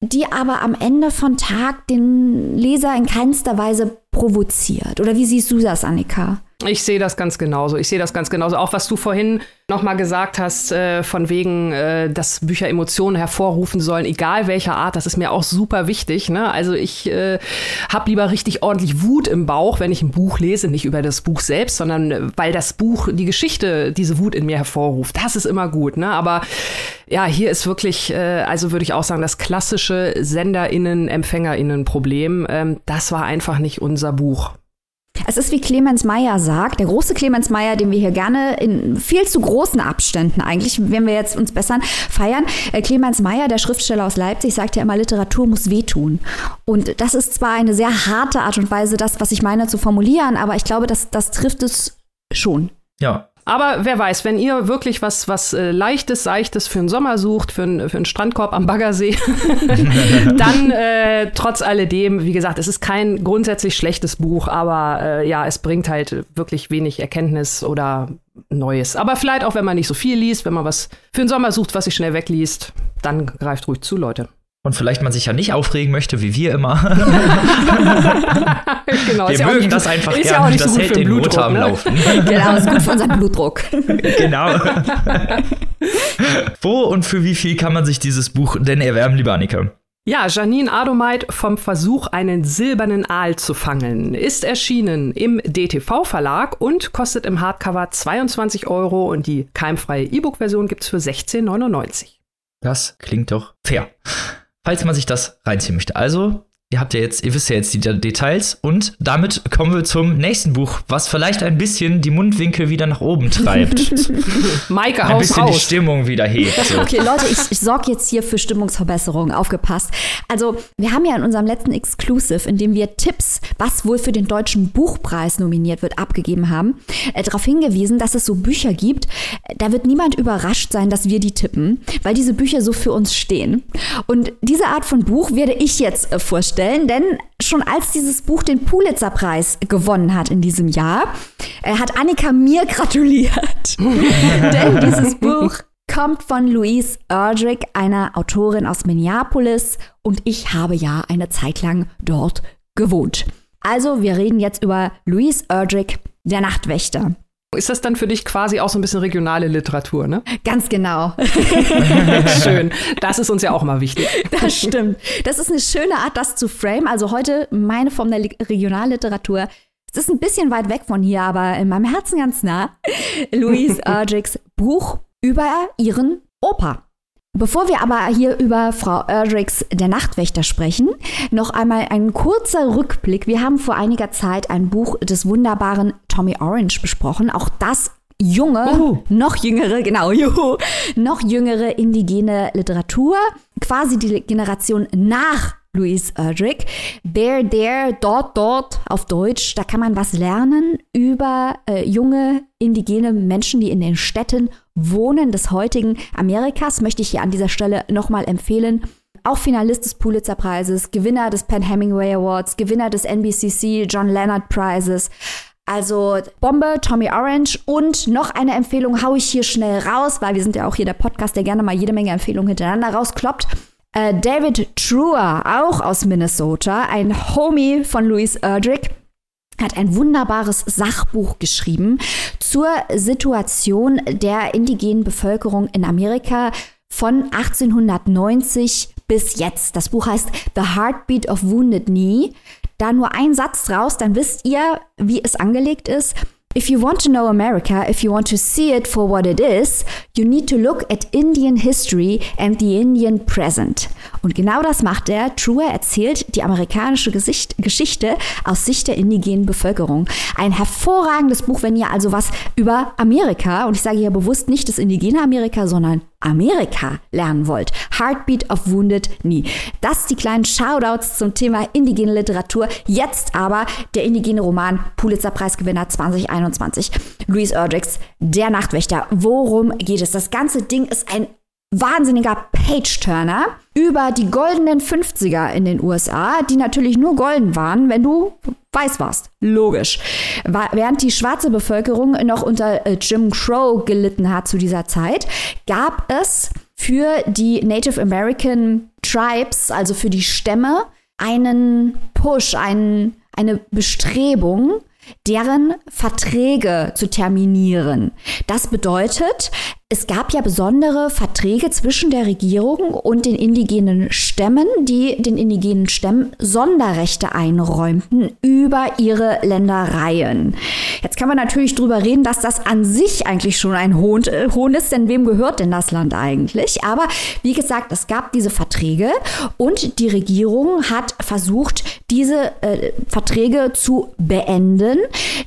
die aber am Ende von Tag den Leser in keinster Weise provoziert. Oder wie siehst du das, Annika? Ich sehe das ganz genauso. Ich sehe das ganz genauso. Auch was du vorhin noch mal gesagt hast, äh, von wegen, äh, dass Bücher Emotionen hervorrufen sollen, egal welcher Art, das ist mir auch super wichtig. Ne? Also ich äh, habe lieber richtig ordentlich Wut im Bauch, wenn ich ein Buch lese, nicht über das Buch selbst, sondern äh, weil das Buch, die Geschichte, diese Wut in mir hervorruft. Das ist immer gut. Ne? Aber ja, hier ist wirklich, äh, also würde ich auch sagen, das klassische SenderInnen, EmpfängerInnen-Problem. Ähm, das war einfach nicht unser Buch. Es ist wie Clemens Meyer sagt, der große Clemens Meyer, den wir hier gerne in viel zu großen Abständen eigentlich, wenn wir jetzt uns bessern, feiern. Äh, Clemens Meyer, der Schriftsteller aus Leipzig, sagt ja immer, Literatur muss wehtun. Und das ist zwar eine sehr harte Art und Weise, das, was ich meine, zu formulieren, aber ich glaube, das, das trifft es schon. Ja, aber wer weiß, wenn ihr wirklich was, was äh, leichtes, seichtes für den Sommer sucht, für, ein, für einen Strandkorb am Baggersee, [laughs] dann äh, trotz alledem, wie gesagt, es ist kein grundsätzlich schlechtes Buch, aber äh, ja, es bringt halt wirklich wenig Erkenntnis oder Neues. Aber vielleicht auch, wenn man nicht so viel liest, wenn man was für den Sommer sucht, was sich schnell wegliest, dann greift ruhig zu, Leute und vielleicht man sich ja nicht aufregen möchte, wie wir immer. [laughs] genau, wir mögen das einfach ist gern, ja das so hält den Blutdruck, Motor am ne? Laufen. [laughs] genau, ist gut für unseren Blutdruck. [laughs] genau. Wo und für wie viel kann man sich dieses Buch denn erwerben, lieber Annika? Ja, Janine Adomeit vom Versuch, einen silbernen Aal zu fangen, ist erschienen im DTV-Verlag und kostet im Hardcover 22 Euro und die keimfreie E-Book-Version gibt es für 16,99. Das klingt doch fair. Falls man sich das reinziehen möchte. Also, ihr habt ja jetzt, ihr wisst ja jetzt die Details und damit kommen wir zum nächsten Buch, was vielleicht ein bisschen die Mundwinkel wieder nach oben treibt. [laughs] Maike, ein bisschen raus. die Stimmung wieder hebt. So. Okay, Leute, ich, ich sorge jetzt hier für Stimmungsverbesserung. Aufgepasst. Also, wir haben ja in unserem letzten Exclusive, in dem wir Tipps, was wohl für den Deutschen Buchpreis nominiert wird, abgegeben haben, äh, darauf hingewiesen, dass es so Bücher gibt. äh, Da wird niemand überrascht sein, dass wir die tippen, weil diese Bücher so für uns stehen. Und diese Art von Buch werde ich jetzt äh, vorstellen, denn schon als dieses Buch den Pulitzer-Preis gewonnen hat in diesem Jahr, äh, hat Annika mir [laughs] gratuliert. [laughs] denn dieses Buch kommt von Louise Erdrich, einer Autorin aus Minneapolis. Und ich habe ja eine Zeit lang dort gewohnt. Also, wir reden jetzt über Louise Erdrich, der Nachtwächter. Ist das dann für dich quasi auch so ein bisschen regionale Literatur, ne? Ganz genau. [laughs] Schön. Das ist uns ja auch mal wichtig. [laughs] Das stimmt. Das ist eine schöne Art, das zu frame. Also heute meine Form der Li- Regionalliteratur. Es ist ein bisschen weit weg von hier, aber in meinem Herzen ganz nah. Louise [laughs] Erdrichs Buch über ihren Opa. Bevor wir aber hier über Frau Erdrichs Der Nachtwächter sprechen, noch einmal ein kurzer Rückblick. Wir haben vor einiger Zeit ein Buch des wunderbaren Tommy Orange besprochen. Auch das junge, Uhu. noch jüngere, genau, juhu, noch jüngere indigene Literatur, quasi die Generation nach Louise Erdrich. There, there, dort, dort auf Deutsch, da kann man was lernen über äh, junge indigene Menschen, die in den Städten wohnen des heutigen Amerikas, möchte ich hier an dieser Stelle nochmal empfehlen. Auch Finalist des Pulitzer-Preises, Gewinner des Penn Hemingway Awards, Gewinner des NBCC John Leonard Prizes. Also Bombe, Tommy Orange und noch eine Empfehlung hau ich hier schnell raus, weil wir sind ja auch hier der Podcast, der gerne mal jede Menge Empfehlungen hintereinander rauskloppt. Äh, David Truer, auch aus Minnesota, ein Homie von Louise Erdrich, hat ein wunderbares Sachbuch geschrieben zur Situation der indigenen Bevölkerung in Amerika von 1890 bis jetzt. Das Buch heißt The Heartbeat of Wounded Knee. Da nur ein Satz draus, dann wisst ihr, wie es angelegt ist. If you want to know America, if you want to see it for what it is, you need to look at Indian history and the Indian present. Und genau das macht er. Truer erzählt die amerikanische Gesicht, Geschichte aus Sicht der indigenen Bevölkerung. Ein hervorragendes Buch, wenn ihr also was über Amerika, und ich sage hier bewusst nicht das indigene Amerika, sondern Amerika lernen wollt. Heartbeat of Wounded Knee. Das die kleinen Shoutouts zum Thema indigene Literatur. Jetzt aber der indigene Roman Pulitzerpreisgewinner 2021. Louise Erdrichs Der Nachtwächter. Worum geht es? Das ganze Ding ist ein wahnsinniger Page-Turner über die goldenen 50er in den USA, die natürlich nur golden waren, wenn du weiß warst. Logisch. Während die schwarze Bevölkerung noch unter äh, Jim Crow gelitten hat zu dieser Zeit, gab es für die Native American Tribes, also für die Stämme, einen Push, einen, eine Bestrebung, deren Verträge zu terminieren. Das bedeutet, es gab ja besondere Verträge zwischen der Regierung und den indigenen Stämmen, die den indigenen Stämmen Sonderrechte einräumten über ihre Ländereien. Jetzt kann man natürlich drüber reden, dass das an sich eigentlich schon ein Hohn, äh, Hohn ist, denn wem gehört denn das Land eigentlich? Aber wie gesagt, es gab diese Verträge und die Regierung hat versucht, diese äh, Verträge zu beenden,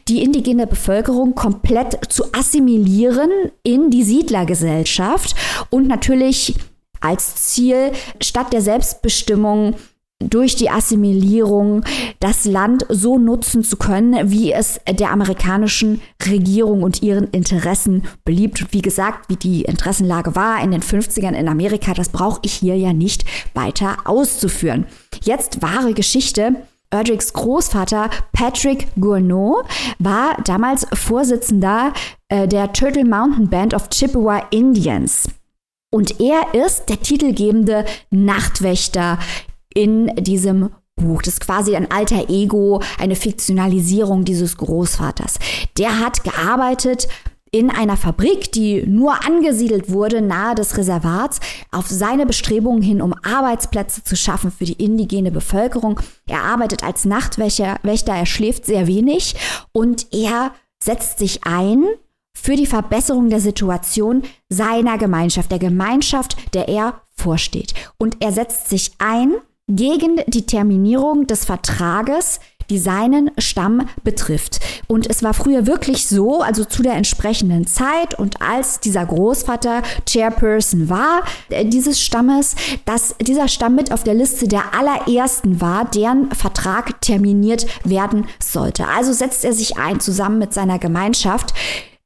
die indigene Bevölkerung komplett zu assimilieren in die Siedlergesellschaft und natürlich als Ziel statt der Selbstbestimmung durch die Assimilierung das Land so nutzen zu können, wie es der amerikanischen Regierung und ihren Interessen beliebt. Wie gesagt, wie die Interessenlage war in den 50ern in Amerika, das brauche ich hier ja nicht weiter auszuführen. Jetzt wahre Geschichte. Erdrichs Großvater Patrick Gourneau war damals Vorsitzender äh, der Turtle Mountain Band of Chippewa Indians. Und er ist der titelgebende Nachtwächter in diesem Buch. Das ist quasi ein alter Ego, eine Fiktionalisierung dieses Großvaters. Der hat gearbeitet in einer Fabrik, die nur angesiedelt wurde nahe des Reservats, auf seine Bestrebungen hin, um Arbeitsplätze zu schaffen für die indigene Bevölkerung. Er arbeitet als Nachtwächter, Wächter, er schläft sehr wenig und er setzt sich ein für die Verbesserung der Situation seiner Gemeinschaft, der Gemeinschaft, der er vorsteht. Und er setzt sich ein gegen die Terminierung des Vertrages, die seinen Stamm betrifft. Und es war früher wirklich so, also zu der entsprechenden Zeit und als dieser Großvater Chairperson war äh, dieses Stammes, dass dieser Stamm mit auf der Liste der allerersten war, deren Vertrag terminiert werden sollte. Also setzt er sich ein zusammen mit seiner Gemeinschaft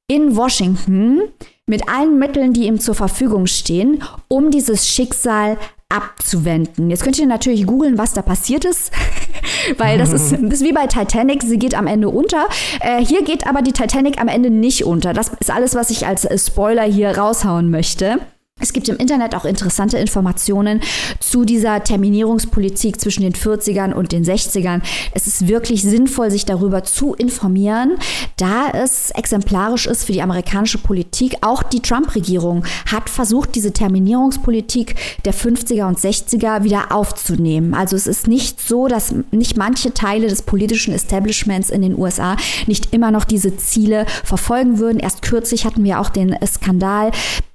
in Washington mit allen Mitteln, die ihm zur Verfügung stehen, um dieses Schicksal abzuwenden. Jetzt könnt ihr natürlich googeln, was da passiert ist, [laughs] weil das ist, [laughs] das ist wie bei Titanic, sie geht am Ende unter. Äh, hier geht aber die Titanic am Ende nicht unter. Das ist alles, was ich als Spoiler hier raushauen möchte. Es gibt im Internet auch interessante Informationen zu dieser Terminierungspolitik zwischen den 40ern und den 60ern. Es ist wirklich sinnvoll, sich darüber zu informieren, da es exemplarisch ist für die amerikanische Politik. Auch die Trump-Regierung hat versucht, diese Terminierungspolitik der 50er und 60er wieder aufzunehmen. Also es ist nicht so, dass nicht manche Teile des politischen Establishments in den USA nicht immer noch diese Ziele verfolgen würden. Erst kürzlich hatten wir auch den Skandal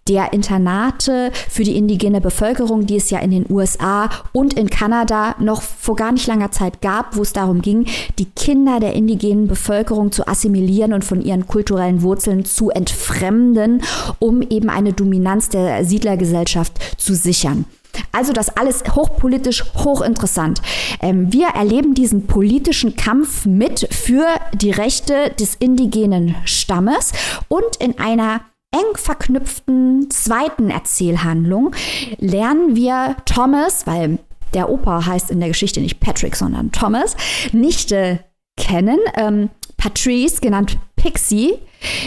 der Internate für die indigene Bevölkerung, die es ja in den USA und in Kanada noch vor gar nicht langer Zeit gab, wo es darum ging, die Kinder der indigenen Bevölkerung zu assimilieren und von ihren kulturellen Wurzeln zu entfremden, um eben eine Dominanz der Siedlergesellschaft zu sichern. Also das alles hochpolitisch, hochinteressant. Ähm, wir erleben diesen politischen Kampf mit für die Rechte des indigenen Stammes und in einer eng verknüpften zweiten Erzählhandlung lernen wir Thomas, weil der Opa heißt in der Geschichte nicht Patrick, sondern Thomas, Nichte kennen. Ähm, Patrice, genannt Pixie,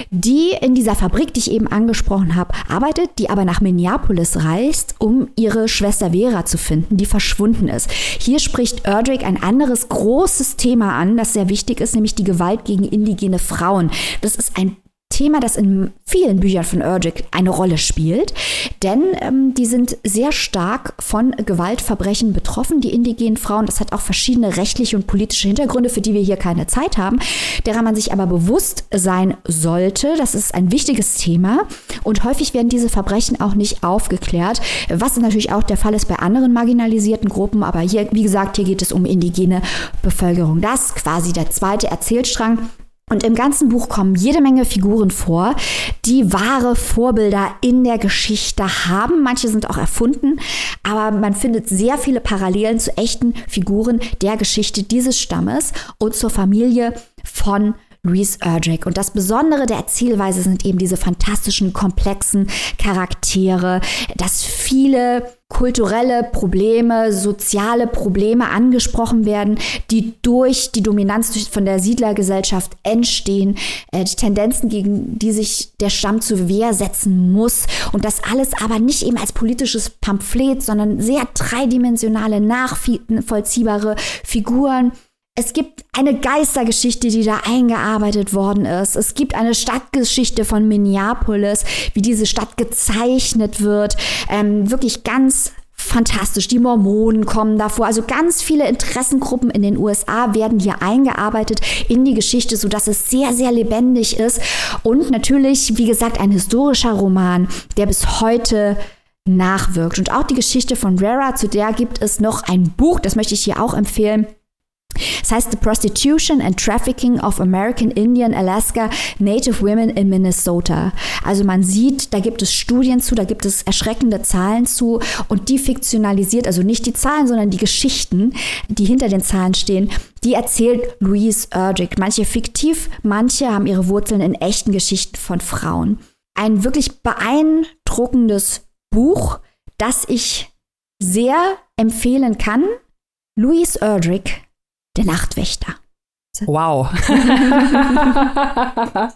die in dieser Fabrik, die ich eben angesprochen habe, arbeitet, die aber nach Minneapolis reist, um ihre Schwester Vera zu finden, die verschwunden ist. Hier spricht Erdrich ein anderes großes Thema an, das sehr wichtig ist, nämlich die Gewalt gegen indigene Frauen. Das ist ein Thema, das in vielen Büchern von Erdrich eine Rolle spielt, denn ähm, die sind sehr stark von Gewaltverbrechen betroffen, die indigenen Frauen. Das hat auch verschiedene rechtliche und politische Hintergründe, für die wir hier keine Zeit haben, derer man sich aber bewusst sein sollte. Das ist ein wichtiges Thema und häufig werden diese Verbrechen auch nicht aufgeklärt, was natürlich auch der Fall ist bei anderen marginalisierten Gruppen. Aber hier, wie gesagt, hier geht es um indigene Bevölkerung. Das quasi der zweite Erzählstrang und im ganzen Buch kommen jede Menge Figuren vor, die wahre Vorbilder in der Geschichte haben. Manche sind auch erfunden, aber man findet sehr viele Parallelen zu echten Figuren der Geschichte dieses Stammes und zur Familie von Louise Erdrich. Und das Besondere der Erzählweise sind eben diese fantastischen, komplexen Charaktere, dass viele kulturelle Probleme, soziale Probleme angesprochen werden, die durch die Dominanz von der Siedlergesellschaft entstehen, äh, die Tendenzen, gegen die sich der Stamm zur Wehr setzen muss und das alles aber nicht eben als politisches Pamphlet, sondern sehr dreidimensionale, nachvollziehbare Figuren es gibt eine Geistergeschichte, die da eingearbeitet worden ist. Es gibt eine Stadtgeschichte von Minneapolis, wie diese Stadt gezeichnet wird. Ähm, wirklich ganz fantastisch. Die Mormonen kommen davor. Also ganz viele Interessengruppen in den USA werden hier eingearbeitet in die Geschichte, sodass es sehr, sehr lebendig ist. Und natürlich, wie gesagt, ein historischer Roman, der bis heute nachwirkt. Und auch die Geschichte von Rara, zu der gibt es noch ein Buch, das möchte ich hier auch empfehlen. Es heißt The Prostitution and Trafficking of American Indian Alaska Native Women in Minnesota. Also man sieht, da gibt es Studien zu, da gibt es erschreckende Zahlen zu und die fiktionalisiert, also nicht die Zahlen, sondern die Geschichten, die hinter den Zahlen stehen, die erzählt Louise Erdrich. Manche fiktiv, manche haben ihre Wurzeln in echten Geschichten von Frauen. Ein wirklich beeindruckendes Buch, das ich sehr empfehlen kann. Louise Erdrich der Nachtwächter. Wow. [laughs]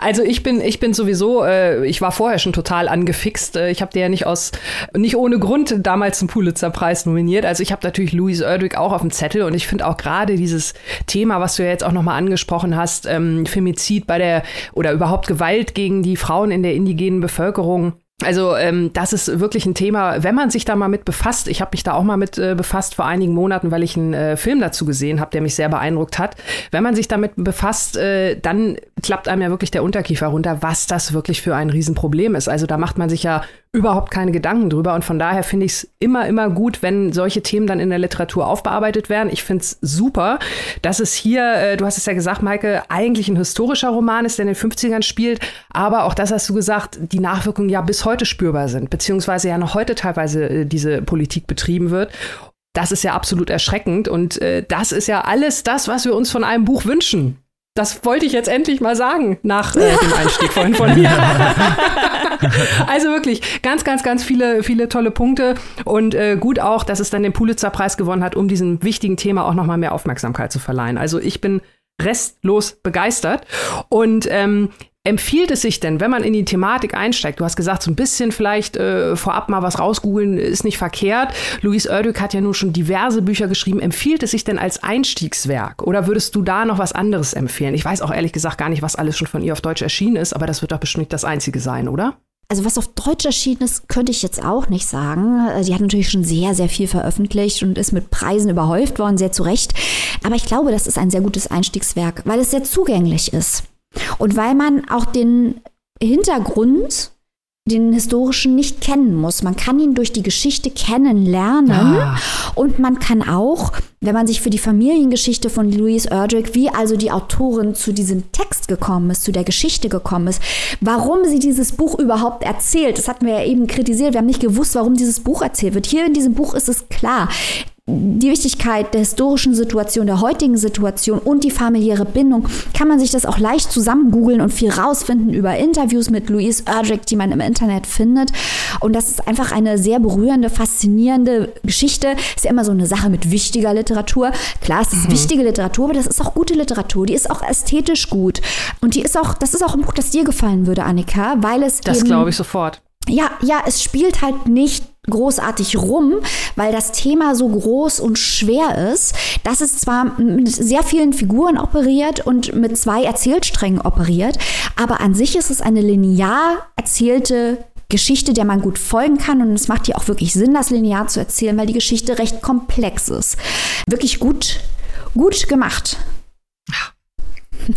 Also ich bin, ich bin sowieso, äh, ich war vorher schon total angefixt. Äh, ich habe dir ja nicht aus, nicht ohne Grund damals zum Pulitzer-Preis nominiert. Also ich habe natürlich Louise Erdrich auch auf dem Zettel und ich finde auch gerade dieses Thema, was du ja jetzt auch nochmal angesprochen hast, ähm, Femizid bei der oder überhaupt Gewalt gegen die Frauen in der indigenen Bevölkerung also ähm, das ist wirklich ein Thema, wenn man sich da mal mit befasst. Ich habe mich da auch mal mit äh, befasst vor einigen Monaten, weil ich einen äh, Film dazu gesehen habe, der mich sehr beeindruckt hat. Wenn man sich damit befasst, äh, dann klappt einem ja wirklich der Unterkiefer runter, was das wirklich für ein Riesenproblem ist. Also da macht man sich ja überhaupt keine Gedanken drüber. Und von daher finde ich es immer, immer gut, wenn solche Themen dann in der Literatur aufbearbeitet werden. Ich finde es super, dass es hier, äh, du hast es ja gesagt, Maike, eigentlich ein historischer Roman ist, der in den 50ern spielt. Aber auch das hast du gesagt, die Nachwirkungen ja bis heute spürbar sind, beziehungsweise ja noch heute teilweise äh, diese Politik betrieben wird. Das ist ja absolut erschreckend. Und äh, das ist ja alles das, was wir uns von einem Buch wünschen. Das wollte ich jetzt endlich mal sagen, nach äh, dem Einstieg vorhin von mir. [laughs] also wirklich ganz, ganz, ganz viele, viele tolle Punkte und äh, gut auch, dass es dann den Pulitzer-Preis gewonnen hat, um diesem wichtigen Thema auch nochmal mehr Aufmerksamkeit zu verleihen. Also ich bin restlos begeistert. Und ähm, Empfiehlt es sich denn, wenn man in die Thematik einsteigt, du hast gesagt, so ein bisschen vielleicht äh, vorab mal was rausgoogeln ist nicht verkehrt. Louis Erdők hat ja nun schon diverse Bücher geschrieben. Empfiehlt es sich denn als Einstiegswerk oder würdest du da noch was anderes empfehlen? Ich weiß auch ehrlich gesagt gar nicht, was alles schon von ihr auf Deutsch erschienen ist, aber das wird doch bestimmt nicht das einzige sein, oder? Also was auf Deutsch erschienen ist, könnte ich jetzt auch nicht sagen. Sie hat natürlich schon sehr, sehr viel veröffentlicht und ist mit Preisen überhäuft worden, sehr zu Recht. Aber ich glaube, das ist ein sehr gutes Einstiegswerk, weil es sehr zugänglich ist. Und weil man auch den Hintergrund, den historischen nicht kennen muss. Man kann ihn durch die Geschichte kennenlernen ah. und man kann auch, wenn man sich für die Familiengeschichte von Louise Erdrich, wie also die Autorin zu diesem Text gekommen ist, zu der Geschichte gekommen ist, warum sie dieses Buch überhaupt erzählt. Das hatten wir ja eben kritisiert. Wir haben nicht gewusst, warum dieses Buch erzählt wird. Hier in diesem Buch ist es klar die Wichtigkeit der historischen Situation, der heutigen Situation und die familiäre Bindung, kann man sich das auch leicht zusammen googeln und viel rausfinden über Interviews mit Louise Erdrich, die man im Internet findet. Und das ist einfach eine sehr berührende, faszinierende Geschichte. Ist ja immer so eine Sache mit wichtiger Literatur. Klar, es ist mhm. wichtige Literatur, aber das ist auch gute Literatur. Die ist auch ästhetisch gut. Und die ist auch, das ist auch ein Buch, das dir gefallen würde, Annika, weil es. Das glaube ich sofort. Ja, ja, es spielt halt nicht großartig rum, weil das Thema so groß und schwer ist, dass es zwar mit sehr vielen Figuren operiert und mit zwei Erzählsträngen operiert, aber an sich ist es eine linear erzählte Geschichte, der man gut folgen kann und es macht hier auch wirklich Sinn, das linear zu erzählen, weil die Geschichte recht komplex ist. Wirklich gut, gut gemacht.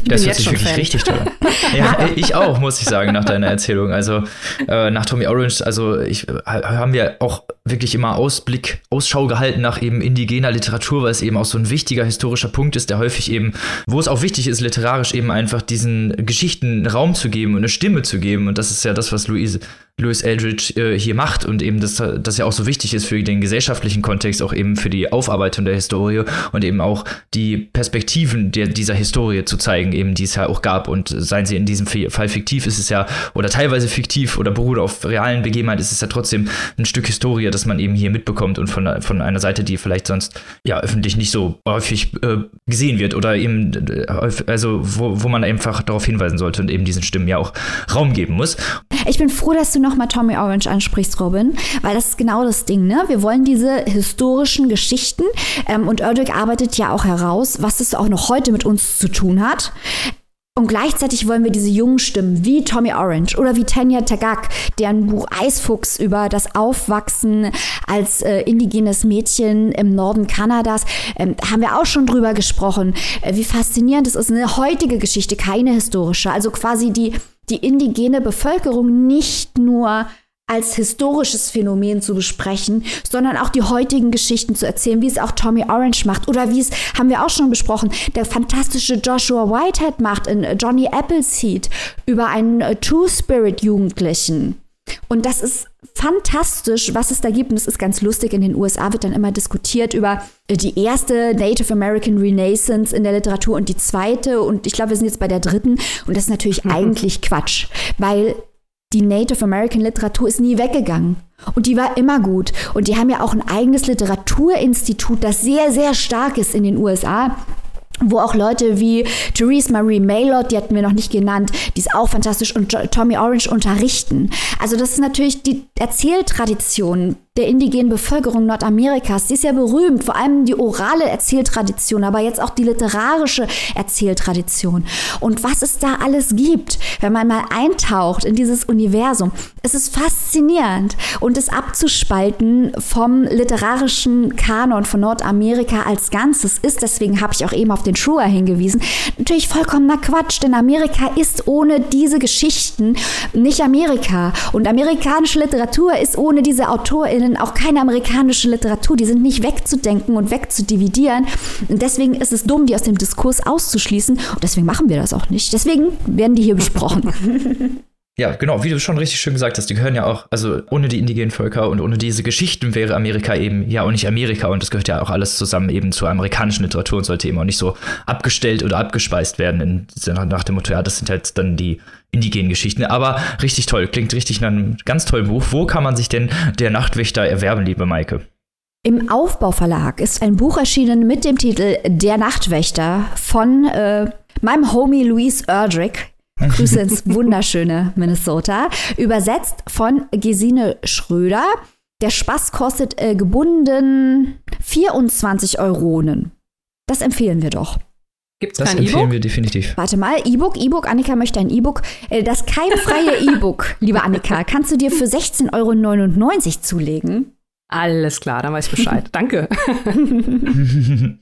Das hört sich wirklich Fan. richtig toll. [laughs] Ja, ich auch, muss ich sagen, nach deiner Erzählung. Also äh, nach Tommy Orange, also ich, äh, haben wir auch wirklich immer Ausblick, Ausschau gehalten nach eben indigener Literatur, weil es eben auch so ein wichtiger historischer Punkt ist, der häufig eben, wo es auch wichtig ist, literarisch eben einfach diesen Geschichten Raum zu geben und eine Stimme zu geben. Und das ist ja das, was Louise Louis Eldridge äh, hier macht und eben, dass das ja auch so wichtig ist für den gesellschaftlichen Kontext, auch eben für die Aufarbeitung der Historie und eben auch die Perspektiven der, dieser Historie zu zeigen, eben die es ja auch gab. Und seien sie in diesem Fall fiktiv, ist es ja, oder teilweise fiktiv oder beruht auf realen Begebenheiten, ist es ja trotzdem ein Stück Historie, das man eben hier mitbekommt und von, von einer Seite, die vielleicht sonst ja öffentlich nicht so häufig äh, gesehen wird oder eben, äh, also wo, wo man einfach darauf hinweisen sollte und eben diesen Stimmen ja auch Raum geben muss. Ich bin froh, dass du nochmal Tommy Orange ansprichst, Robin, weil das ist genau das Ding, ne? Wir wollen diese historischen Geschichten ähm, und Erdrich arbeitet ja auch heraus, was es auch noch heute mit uns zu tun hat. Und gleichzeitig wollen wir diese jungen Stimmen wie Tommy Orange oder wie Tanya Tagak, deren Buch Eisfuchs über das Aufwachsen als äh, indigenes Mädchen im Norden Kanadas, ähm, haben wir auch schon drüber gesprochen, äh, wie faszinierend es ist. Eine heutige Geschichte, keine historische. Also quasi die die indigene Bevölkerung nicht nur als historisches Phänomen zu besprechen, sondern auch die heutigen Geschichten zu erzählen, wie es auch Tommy Orange macht oder wie es, haben wir auch schon besprochen, der fantastische Joshua Whitehead macht in Johnny Appleseed über einen äh, Two-Spirit-Jugendlichen. Und das ist fantastisch, was es da gibt. Und es ist ganz lustig. In den USA wird dann immer diskutiert über äh, die erste Native American Renaissance in der Literatur und die zweite. Und ich glaube, wir sind jetzt bei der dritten. Und das ist natürlich mhm. [laughs] eigentlich Quatsch, weil die Native American Literatur ist nie weggegangen. Und die war immer gut. Und die haben ja auch ein eigenes Literaturinstitut, das sehr, sehr stark ist in den USA wo auch Leute wie Therese Marie Maylord, die hatten wir noch nicht genannt, die ist auch fantastisch, und Tommy Orange unterrichten. Also das ist natürlich die Erzähltradition der indigenen Bevölkerung Nordamerikas. Die ist ja berühmt, vor allem die orale Erzähltradition, aber jetzt auch die literarische Erzähltradition. Und was es da alles gibt, wenn man mal eintaucht in dieses Universum, es ist faszinierend. Und es abzuspalten vom literarischen Kanon von Nordamerika als Ganzes ist, deswegen habe ich auch eben auf den Truer hingewiesen. Natürlich vollkommener Quatsch, denn Amerika ist ohne diese Geschichten nicht Amerika. Und amerikanische Literatur ist ohne diese AutorInnen auch keine amerikanische Literatur. Die sind nicht wegzudenken und wegzudividieren. Und deswegen ist es dumm, die aus dem Diskurs auszuschließen. Und deswegen machen wir das auch nicht. Deswegen werden die hier besprochen. [laughs] Ja, genau, wie du schon richtig schön gesagt hast, die gehören ja auch, also ohne die indigenen Völker und ohne diese Geschichten wäre Amerika eben ja auch nicht Amerika und das gehört ja auch alles zusammen eben zur amerikanischen Literatur und sollte eben auch nicht so abgestellt oder abgespeist werden in, nach dem Motto, ja, das sind halt dann die indigenen Geschichten. Aber richtig toll, klingt richtig nach einem ganz tollen Buch. Wo kann man sich denn der Nachtwächter erwerben, liebe Maike? Im Aufbauverlag ist ein Buch erschienen mit dem Titel Der Nachtwächter von äh, meinem Homie Louise Erdrich. Grüße [laughs] ins wunderschöne Minnesota. Übersetzt von Gesine Schröder. Der Spaß kostet äh, gebunden 24 Euronen. Das empfehlen wir doch. Gibt es Das kein empfehlen E-Book? wir definitiv. Warte mal, E-Book, E-Book, Annika möchte ein E-Book. Äh, Das keimfreie [laughs] E-Book, liebe Annika, kannst du dir für 16,99 Euro zulegen? Alles klar, dann weiß ich Bescheid. Danke. [laughs]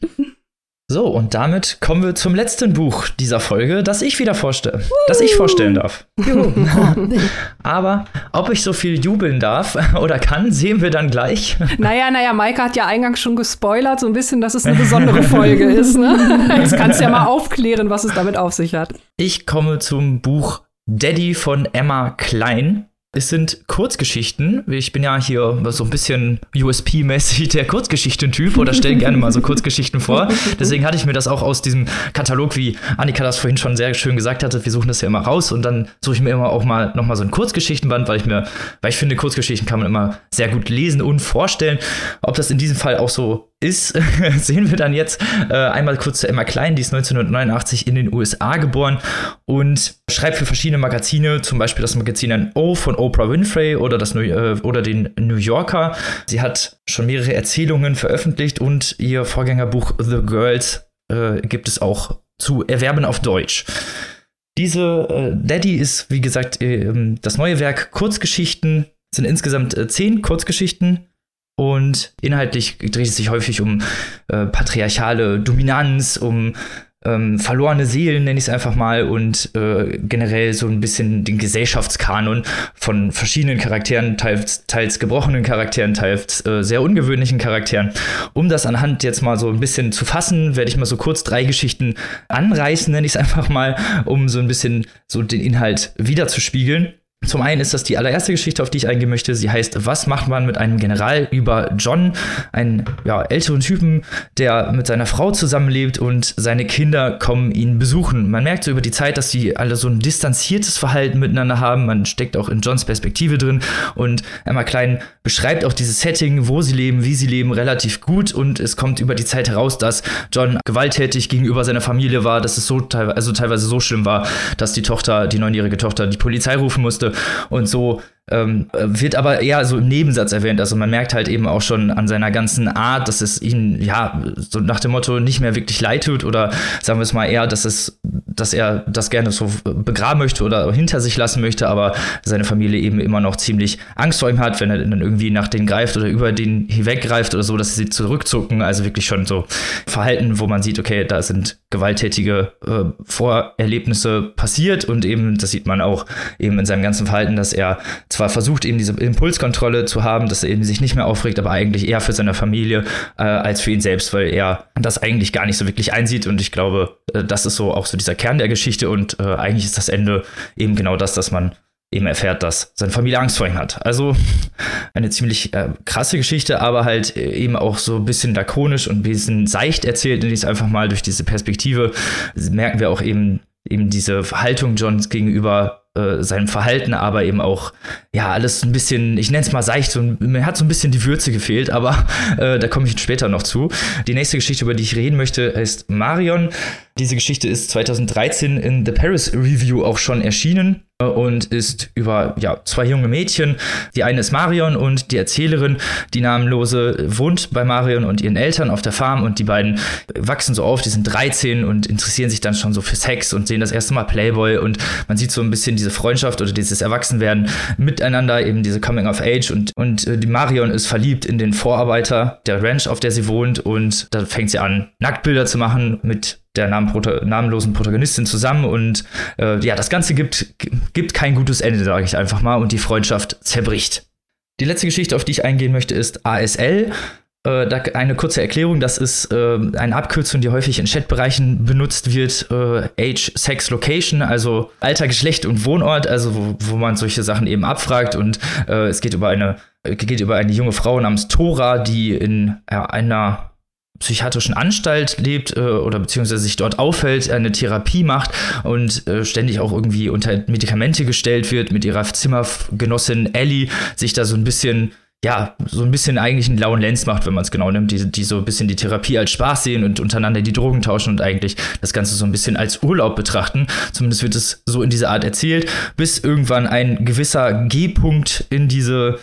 So, und damit kommen wir zum letzten Buch dieser Folge, das ich wieder vorstelle, das ich vorstellen darf. [laughs] Aber ob ich so viel jubeln darf [laughs] oder kann, sehen wir dann gleich. [laughs] Naja, naja, Maike hat ja eingangs schon gespoilert, so ein bisschen, dass es eine besondere Folge ist. Ne? Jetzt kannst du ja mal aufklären, was es damit auf sich hat. Ich komme zum Buch Daddy von Emma Klein. Es sind Kurzgeschichten. Ich bin ja hier so ein bisschen USP-mäßig der Kurzgeschichtentyp oder stelle gerne mal so Kurzgeschichten vor. Deswegen hatte ich mir das auch aus diesem Katalog, wie Annika das vorhin schon sehr schön gesagt hatte, wir suchen das ja immer raus und dann suche ich mir immer auch mal noch mal so ein Kurzgeschichtenband, weil ich mir, weil ich finde, Kurzgeschichten kann man immer sehr gut lesen und vorstellen. Ob das in diesem Fall auch so ist, [laughs] sehen wir dann jetzt äh, einmal kurz zu Emma Klein, die ist 1989 in den USA geboren und schreibt für verschiedene Magazine, zum Beispiel das Magazin O von Oprah Winfrey oder, das New, äh, oder den New Yorker. Sie hat schon mehrere Erzählungen veröffentlicht und ihr Vorgängerbuch The Girls äh, gibt es auch zu erwerben auf Deutsch. Diese äh, Daddy ist, wie gesagt, äh, das neue Werk Kurzgeschichten. Es sind insgesamt äh, zehn Kurzgeschichten und inhaltlich dreht es sich häufig um äh, patriarchale Dominanz, um ähm, verlorene Seelen, nenne ich es einfach mal, und äh, generell so ein bisschen den Gesellschaftskanon von verschiedenen Charakteren, teils, teils gebrochenen Charakteren, teils äh, sehr ungewöhnlichen Charakteren. Um das anhand jetzt mal so ein bisschen zu fassen, werde ich mal so kurz drei Geschichten anreißen, nenne ich es einfach mal, um so ein bisschen so den Inhalt wiederzuspiegeln. Zum einen ist das die allererste Geschichte, auf die ich eingehen möchte. Sie heißt Was macht man mit einem General über John, einen ja, älteren Typen, der mit seiner Frau zusammenlebt und seine Kinder kommen ihn besuchen. Man merkt so über die Zeit, dass sie alle so ein distanziertes Verhalten miteinander haben. Man steckt auch in Johns Perspektive drin und Emma Klein beschreibt auch dieses Setting, wo sie leben, wie sie leben, relativ gut und es kommt über die Zeit heraus, dass John gewalttätig gegenüber seiner Familie war, dass es so also teilweise so schlimm war, dass die Tochter, die neunjährige Tochter, die Polizei rufen musste und so ähm, wird aber eher so im Nebensatz erwähnt. Also man merkt halt eben auch schon an seiner ganzen Art, dass es ihn, ja, so nach dem Motto nicht mehr wirklich leid tut oder sagen wir es mal eher, dass es, dass er das gerne so begraben möchte oder hinter sich lassen möchte, aber seine Familie eben immer noch ziemlich Angst vor ihm hat, wenn er dann irgendwie nach denen greift oder über den hinweggreift oder so, dass sie zurückzucken. Also wirklich schon so Verhalten, wo man sieht, okay, da sind gewalttätige äh, Vorerlebnisse passiert und eben, das sieht man auch eben in seinem ganzen Verhalten, dass er zwar versucht, eben diese Impulskontrolle zu haben, dass er eben sich nicht mehr aufregt, aber eigentlich eher für seine Familie äh, als für ihn selbst, weil er das eigentlich gar nicht so wirklich einsieht. Und ich glaube, äh, das ist so auch so dieser Kern der Geschichte und äh, eigentlich ist das Ende eben genau das, dass man eben erfährt, dass seine Familie Angst vor ihm hat. Also eine ziemlich äh, krasse Geschichte, aber halt äh, eben auch so ein bisschen lakonisch und ein bisschen seicht erzählt, nenne ich es einfach mal durch diese Perspektive. Merken wir auch eben eben diese Haltung Johns gegenüber äh, seinem Verhalten, aber eben auch, ja, alles ein bisschen, ich nenne es mal seicht, so, mir hat so ein bisschen die Würze gefehlt, aber äh, da komme ich später noch zu. Die nächste Geschichte, über die ich reden möchte, ist Marion. Diese Geschichte ist 2013 in The Paris Review auch schon erschienen und ist über ja, zwei junge Mädchen. Die eine ist Marion und die Erzählerin, die namenlose, wohnt bei Marion und ihren Eltern auf der Farm und die beiden wachsen so auf, die sind 13 und interessieren sich dann schon so für Sex und sehen das erste Mal Playboy und man sieht so ein bisschen diese Freundschaft oder dieses Erwachsenwerden miteinander, eben diese Coming of Age und, und äh, die Marion ist verliebt in den Vorarbeiter der Ranch, auf der sie wohnt und da fängt sie an, Nacktbilder zu machen mit der namenlosen Protagonistin zusammen und äh, ja, das Ganze gibt, gibt kein gutes Ende, sage ich einfach mal, und die Freundschaft zerbricht. Die letzte Geschichte, auf die ich eingehen möchte, ist ASL. Äh, eine kurze Erklärung, das ist äh, eine Abkürzung, die häufig in Chatbereichen benutzt wird. Äh, Age, Sex, Location, also Alter, Geschlecht und Wohnort, also wo, wo man solche Sachen eben abfragt. Und äh, es geht über eine, geht über eine junge Frau namens Tora, die in einer psychiatrischen Anstalt lebt äh, oder beziehungsweise sich dort aufhält, eine Therapie macht und äh, ständig auch irgendwie unter Medikamente gestellt wird, mit ihrer Zimmergenossin Ellie sich da so ein bisschen ja, so ein bisschen eigentlich einen lauen Lenz macht, wenn man es genau nimmt, die, die so ein bisschen die Therapie als Spaß sehen und untereinander die Drogen tauschen und eigentlich das Ganze so ein bisschen als Urlaub betrachten. Zumindest wird es so in dieser Art erzählt, bis irgendwann ein gewisser G-Punkt in diese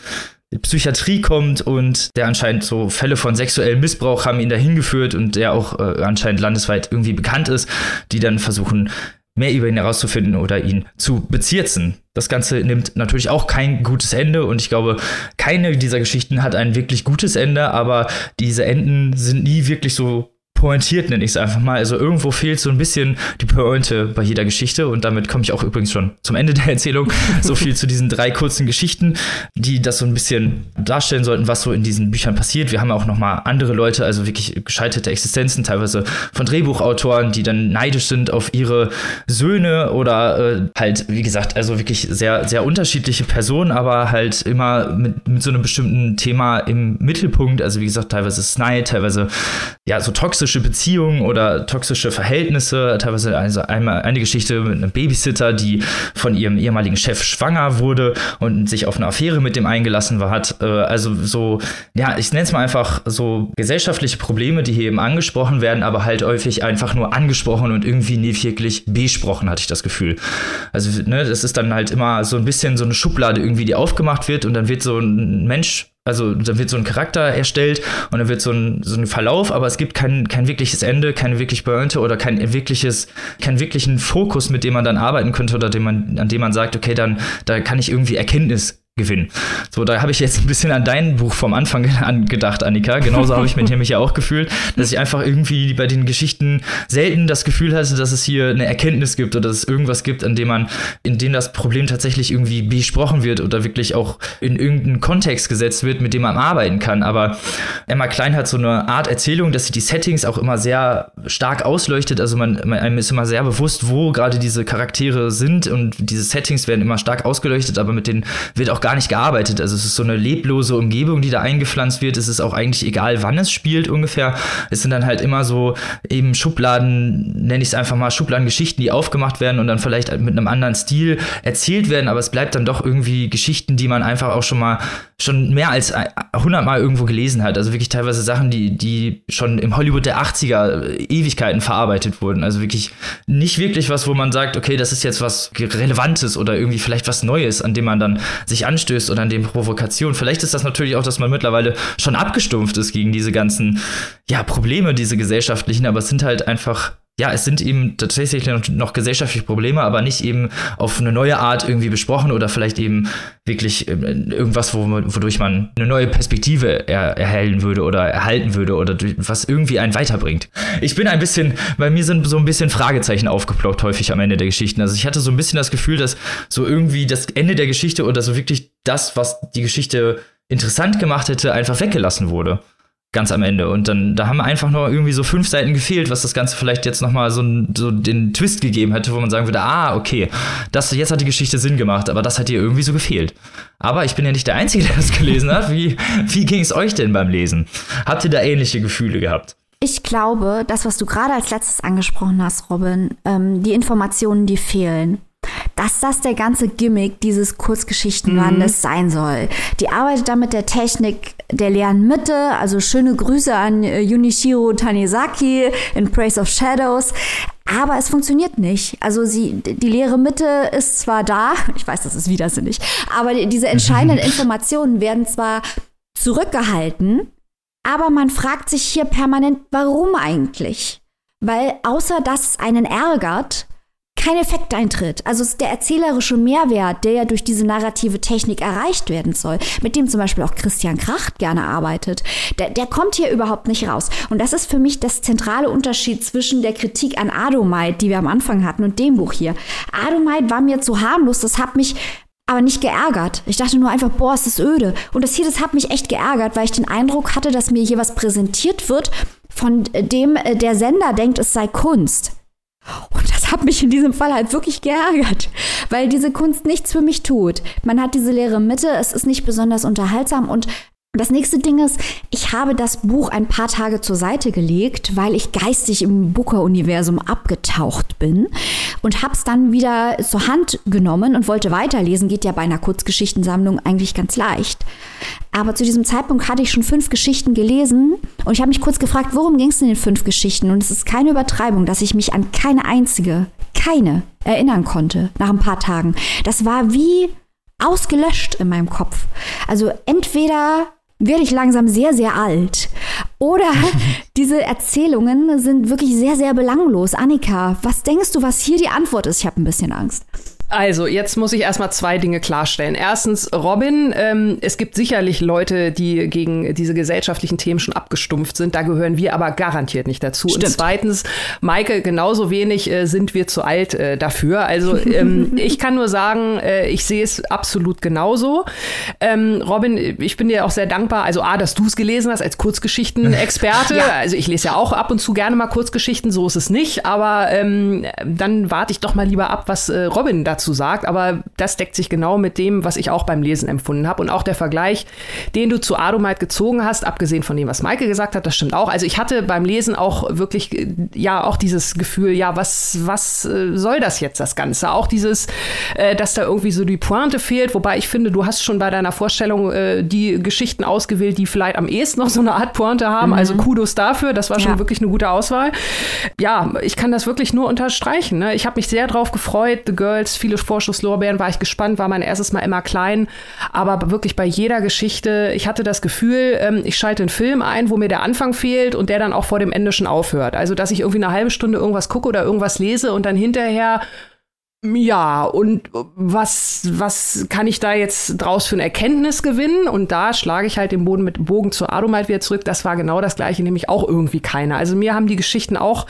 Psychiatrie kommt und der anscheinend so Fälle von sexuellem Missbrauch haben ihn dahin geführt und der auch äh, anscheinend landesweit irgendwie bekannt ist, die dann versuchen, mehr über ihn herauszufinden oder ihn zu bezirzen. Das Ganze nimmt natürlich auch kein gutes Ende und ich glaube, keine dieser Geschichten hat ein wirklich gutes Ende, aber diese Enden sind nie wirklich so pointiert, nenne ich es einfach mal. Also irgendwo fehlt so ein bisschen die Pointe bei jeder Geschichte und damit komme ich auch übrigens schon zum Ende der Erzählung. [laughs] so viel zu diesen drei kurzen Geschichten, die das so ein bisschen darstellen sollten, was so in diesen Büchern passiert. Wir haben auch noch mal andere Leute, also wirklich gescheiterte Existenzen, teilweise von Drehbuchautoren, die dann neidisch sind auf ihre Söhne oder äh, halt, wie gesagt, also wirklich sehr, sehr unterschiedliche Personen, aber halt immer mit, mit so einem bestimmten Thema im Mittelpunkt. Also wie gesagt, teilweise Snide, teilweise ja so toxisch toxische Beziehungen oder toxische Verhältnisse. Teilweise also einmal eine Geschichte mit einem Babysitter, die von ihrem ehemaligen Chef schwanger wurde und sich auf eine Affäre mit dem eingelassen war, hat. Äh, also so, ja, ich nenne es mal einfach so gesellschaftliche Probleme, die hier eben angesprochen werden, aber halt häufig einfach nur angesprochen und irgendwie nie wirklich besprochen, hatte ich das Gefühl. Also, ne, das ist dann halt immer so ein bisschen so eine Schublade irgendwie, die aufgemacht wird und dann wird so ein Mensch also da wird so ein Charakter erstellt und dann wird so ein, so ein Verlauf, aber es gibt kein, kein wirkliches Ende, keine wirklich Pointe oder kein wirkliches, keinen wirklichen Fokus, mit dem man dann arbeiten könnte oder dem man, an dem man sagt, okay, dann da kann ich irgendwie Erkenntnis gewinnen. So, da habe ich jetzt ein bisschen an dein Buch vom Anfang [laughs] gedacht, Annika. Genauso habe ich mich nämlich ja auch gefühlt, dass ich einfach irgendwie bei den Geschichten selten das Gefühl hatte, dass es hier eine Erkenntnis gibt oder dass es irgendwas gibt, an dem man, in dem das Problem tatsächlich irgendwie besprochen wird oder wirklich auch in irgendeinen Kontext gesetzt wird, mit dem man arbeiten kann. Aber Emma Klein hat so eine Art Erzählung, dass sie die Settings auch immer sehr stark ausleuchtet. Also man, man einem ist immer sehr bewusst, wo gerade diese Charaktere sind und diese Settings werden immer stark ausgeleuchtet, aber mit denen wird auch gar nicht gearbeitet. Also es ist so eine leblose Umgebung, die da eingepflanzt wird. Es ist auch eigentlich egal, wann es spielt ungefähr. Es sind dann halt immer so eben Schubladen, nenne ich es einfach mal, Schubladengeschichten, die aufgemacht werden und dann vielleicht mit einem anderen Stil erzählt werden. Aber es bleibt dann doch irgendwie Geschichten, die man einfach auch schon mal schon mehr als 100 Mal irgendwo gelesen hat. Also wirklich teilweise Sachen, die, die schon im Hollywood der 80er Ewigkeiten verarbeitet wurden. Also wirklich nicht wirklich was, wo man sagt, okay, das ist jetzt was Relevantes oder irgendwie vielleicht was Neues, an dem man dann sich an anstößt oder an den Provokationen. Vielleicht ist das natürlich auch, dass man mittlerweile schon abgestumpft ist gegen diese ganzen ja, Probleme, diese gesellschaftlichen, aber es sind halt einfach ja, es sind eben tatsächlich noch gesellschaftliche Probleme, aber nicht eben auf eine neue Art irgendwie besprochen oder vielleicht eben wirklich ähm, irgendwas, wodurch man eine neue Perspektive er erhellen würde oder erhalten würde oder was irgendwie einen weiterbringt. Ich bin ein bisschen, bei mir sind so ein bisschen Fragezeichen aufgeploppt häufig am Ende der Geschichten. Also ich hatte so ein bisschen das Gefühl, dass so irgendwie das Ende der Geschichte oder so wirklich das, was die Geschichte interessant gemacht hätte, einfach weggelassen wurde ganz am Ende. Und dann, da haben einfach nur irgendwie so fünf Seiten gefehlt, was das Ganze vielleicht jetzt nochmal so, so den Twist gegeben hätte, wo man sagen würde, ah, okay, das, jetzt hat die Geschichte Sinn gemacht, aber das hat dir irgendwie so gefehlt. Aber ich bin ja nicht der Einzige, der das gelesen hat. Wie, wie ging es euch denn beim Lesen? Habt ihr da ähnliche Gefühle gehabt? Ich glaube, das, was du gerade als letztes angesprochen hast, Robin, ähm, die Informationen, die fehlen dass das der ganze Gimmick dieses Kurzgeschichtenbandes mhm. sein soll. Die arbeitet da mit der Technik der leeren Mitte, also schöne Grüße an äh, Junichiro Tanizaki in Praise of Shadows. Aber es funktioniert nicht. Also sie, die leere Mitte ist zwar da, [laughs] ich weiß, das ist widersinnig, aber diese entscheidenden [laughs] Informationen werden zwar zurückgehalten, aber man fragt sich hier permanent, warum eigentlich? Weil außer dass es einen ärgert, kein Effekt eintritt. Also der erzählerische Mehrwert, der ja durch diese narrative Technik erreicht werden soll, mit dem zum Beispiel auch Christian Kracht gerne arbeitet, der, der kommt hier überhaupt nicht raus. Und das ist für mich das zentrale Unterschied zwischen der Kritik an Adomite, die wir am Anfang hatten, und dem Buch hier. Adomite war mir zu harmlos, das hat mich aber nicht geärgert. Ich dachte nur einfach, boah, ist das öde. Und das hier, das hat mich echt geärgert, weil ich den Eindruck hatte, dass mir hier was präsentiert wird, von dem äh, der Sender denkt, es sei Kunst. Und das hat mich in diesem Fall halt wirklich geärgert, weil diese Kunst nichts für mich tut. Man hat diese leere Mitte, es ist nicht besonders unterhaltsam und das nächste Ding ist, ich habe das Buch ein paar Tage zur Seite gelegt, weil ich geistig im Booker-Universum abgetaucht bin und habe es dann wieder zur Hand genommen und wollte weiterlesen. Geht ja bei einer Kurzgeschichtensammlung eigentlich ganz leicht. Aber zu diesem Zeitpunkt hatte ich schon fünf Geschichten gelesen und ich habe mich kurz gefragt, worum ging es in den fünf Geschichten? Und es ist keine Übertreibung, dass ich mich an keine einzige, keine erinnern konnte nach ein paar Tagen. Das war wie ausgelöscht in meinem Kopf. Also entweder werde ich langsam sehr, sehr alt. Oder [laughs] diese Erzählungen sind wirklich sehr, sehr belanglos. Annika, was denkst du, was hier die Antwort ist? Ich habe ein bisschen Angst. Also, jetzt muss ich erstmal zwei Dinge klarstellen. Erstens, Robin, ähm, es gibt sicherlich Leute, die gegen diese gesellschaftlichen Themen schon abgestumpft sind. Da gehören wir aber garantiert nicht dazu. Stimmt. Und zweitens, Maike, genauso wenig äh, sind wir zu alt äh, dafür. Also, ähm, [laughs] ich kann nur sagen, äh, ich sehe es absolut genauso. Ähm, Robin, ich bin dir auch sehr dankbar. Also, A, dass du es gelesen hast als Kurzgeschichten-Experte. [laughs] ja. Also, ich lese ja auch ab und zu gerne mal Kurzgeschichten, so ist es nicht. Aber ähm, dann warte ich doch mal lieber ab, was äh, Robin da dazu sagt, aber das deckt sich genau mit dem, was ich auch beim Lesen empfunden habe. Und auch der Vergleich, den du zu Adomite gezogen hast, abgesehen von dem, was Maike gesagt hat, das stimmt auch. Also ich hatte beim Lesen auch wirklich, ja, auch dieses Gefühl, ja, was, was äh, soll das jetzt, das Ganze? Auch dieses, äh, dass da irgendwie so die Pointe fehlt, wobei ich finde, du hast schon bei deiner Vorstellung äh, die Geschichten ausgewählt, die vielleicht am ehesten noch so eine Art Pointe haben. Also mhm. Also Kudos dafür, das war schon ja. wirklich eine gute Auswahl. Ja, ich kann das wirklich nur unterstreichen. Ne? Ich habe mich sehr drauf gefreut, The Girls, viele Vorschusslorbeeren, war ich gespannt, war mein erstes Mal immer klein. Aber wirklich bei jeder Geschichte, ich hatte das Gefühl, ähm, ich schalte einen Film ein, wo mir der Anfang fehlt und der dann auch vor dem Ende schon aufhört. Also, dass ich irgendwie eine halbe Stunde irgendwas gucke oder irgendwas lese und dann hinterher ja, und was, was kann ich da jetzt draus für eine Erkenntnis gewinnen? Und da schlage ich halt den Boden mit Bogen zur Adomite wieder zurück. Das war genau das Gleiche, nämlich auch irgendwie keiner. Also mir haben die Geschichten auch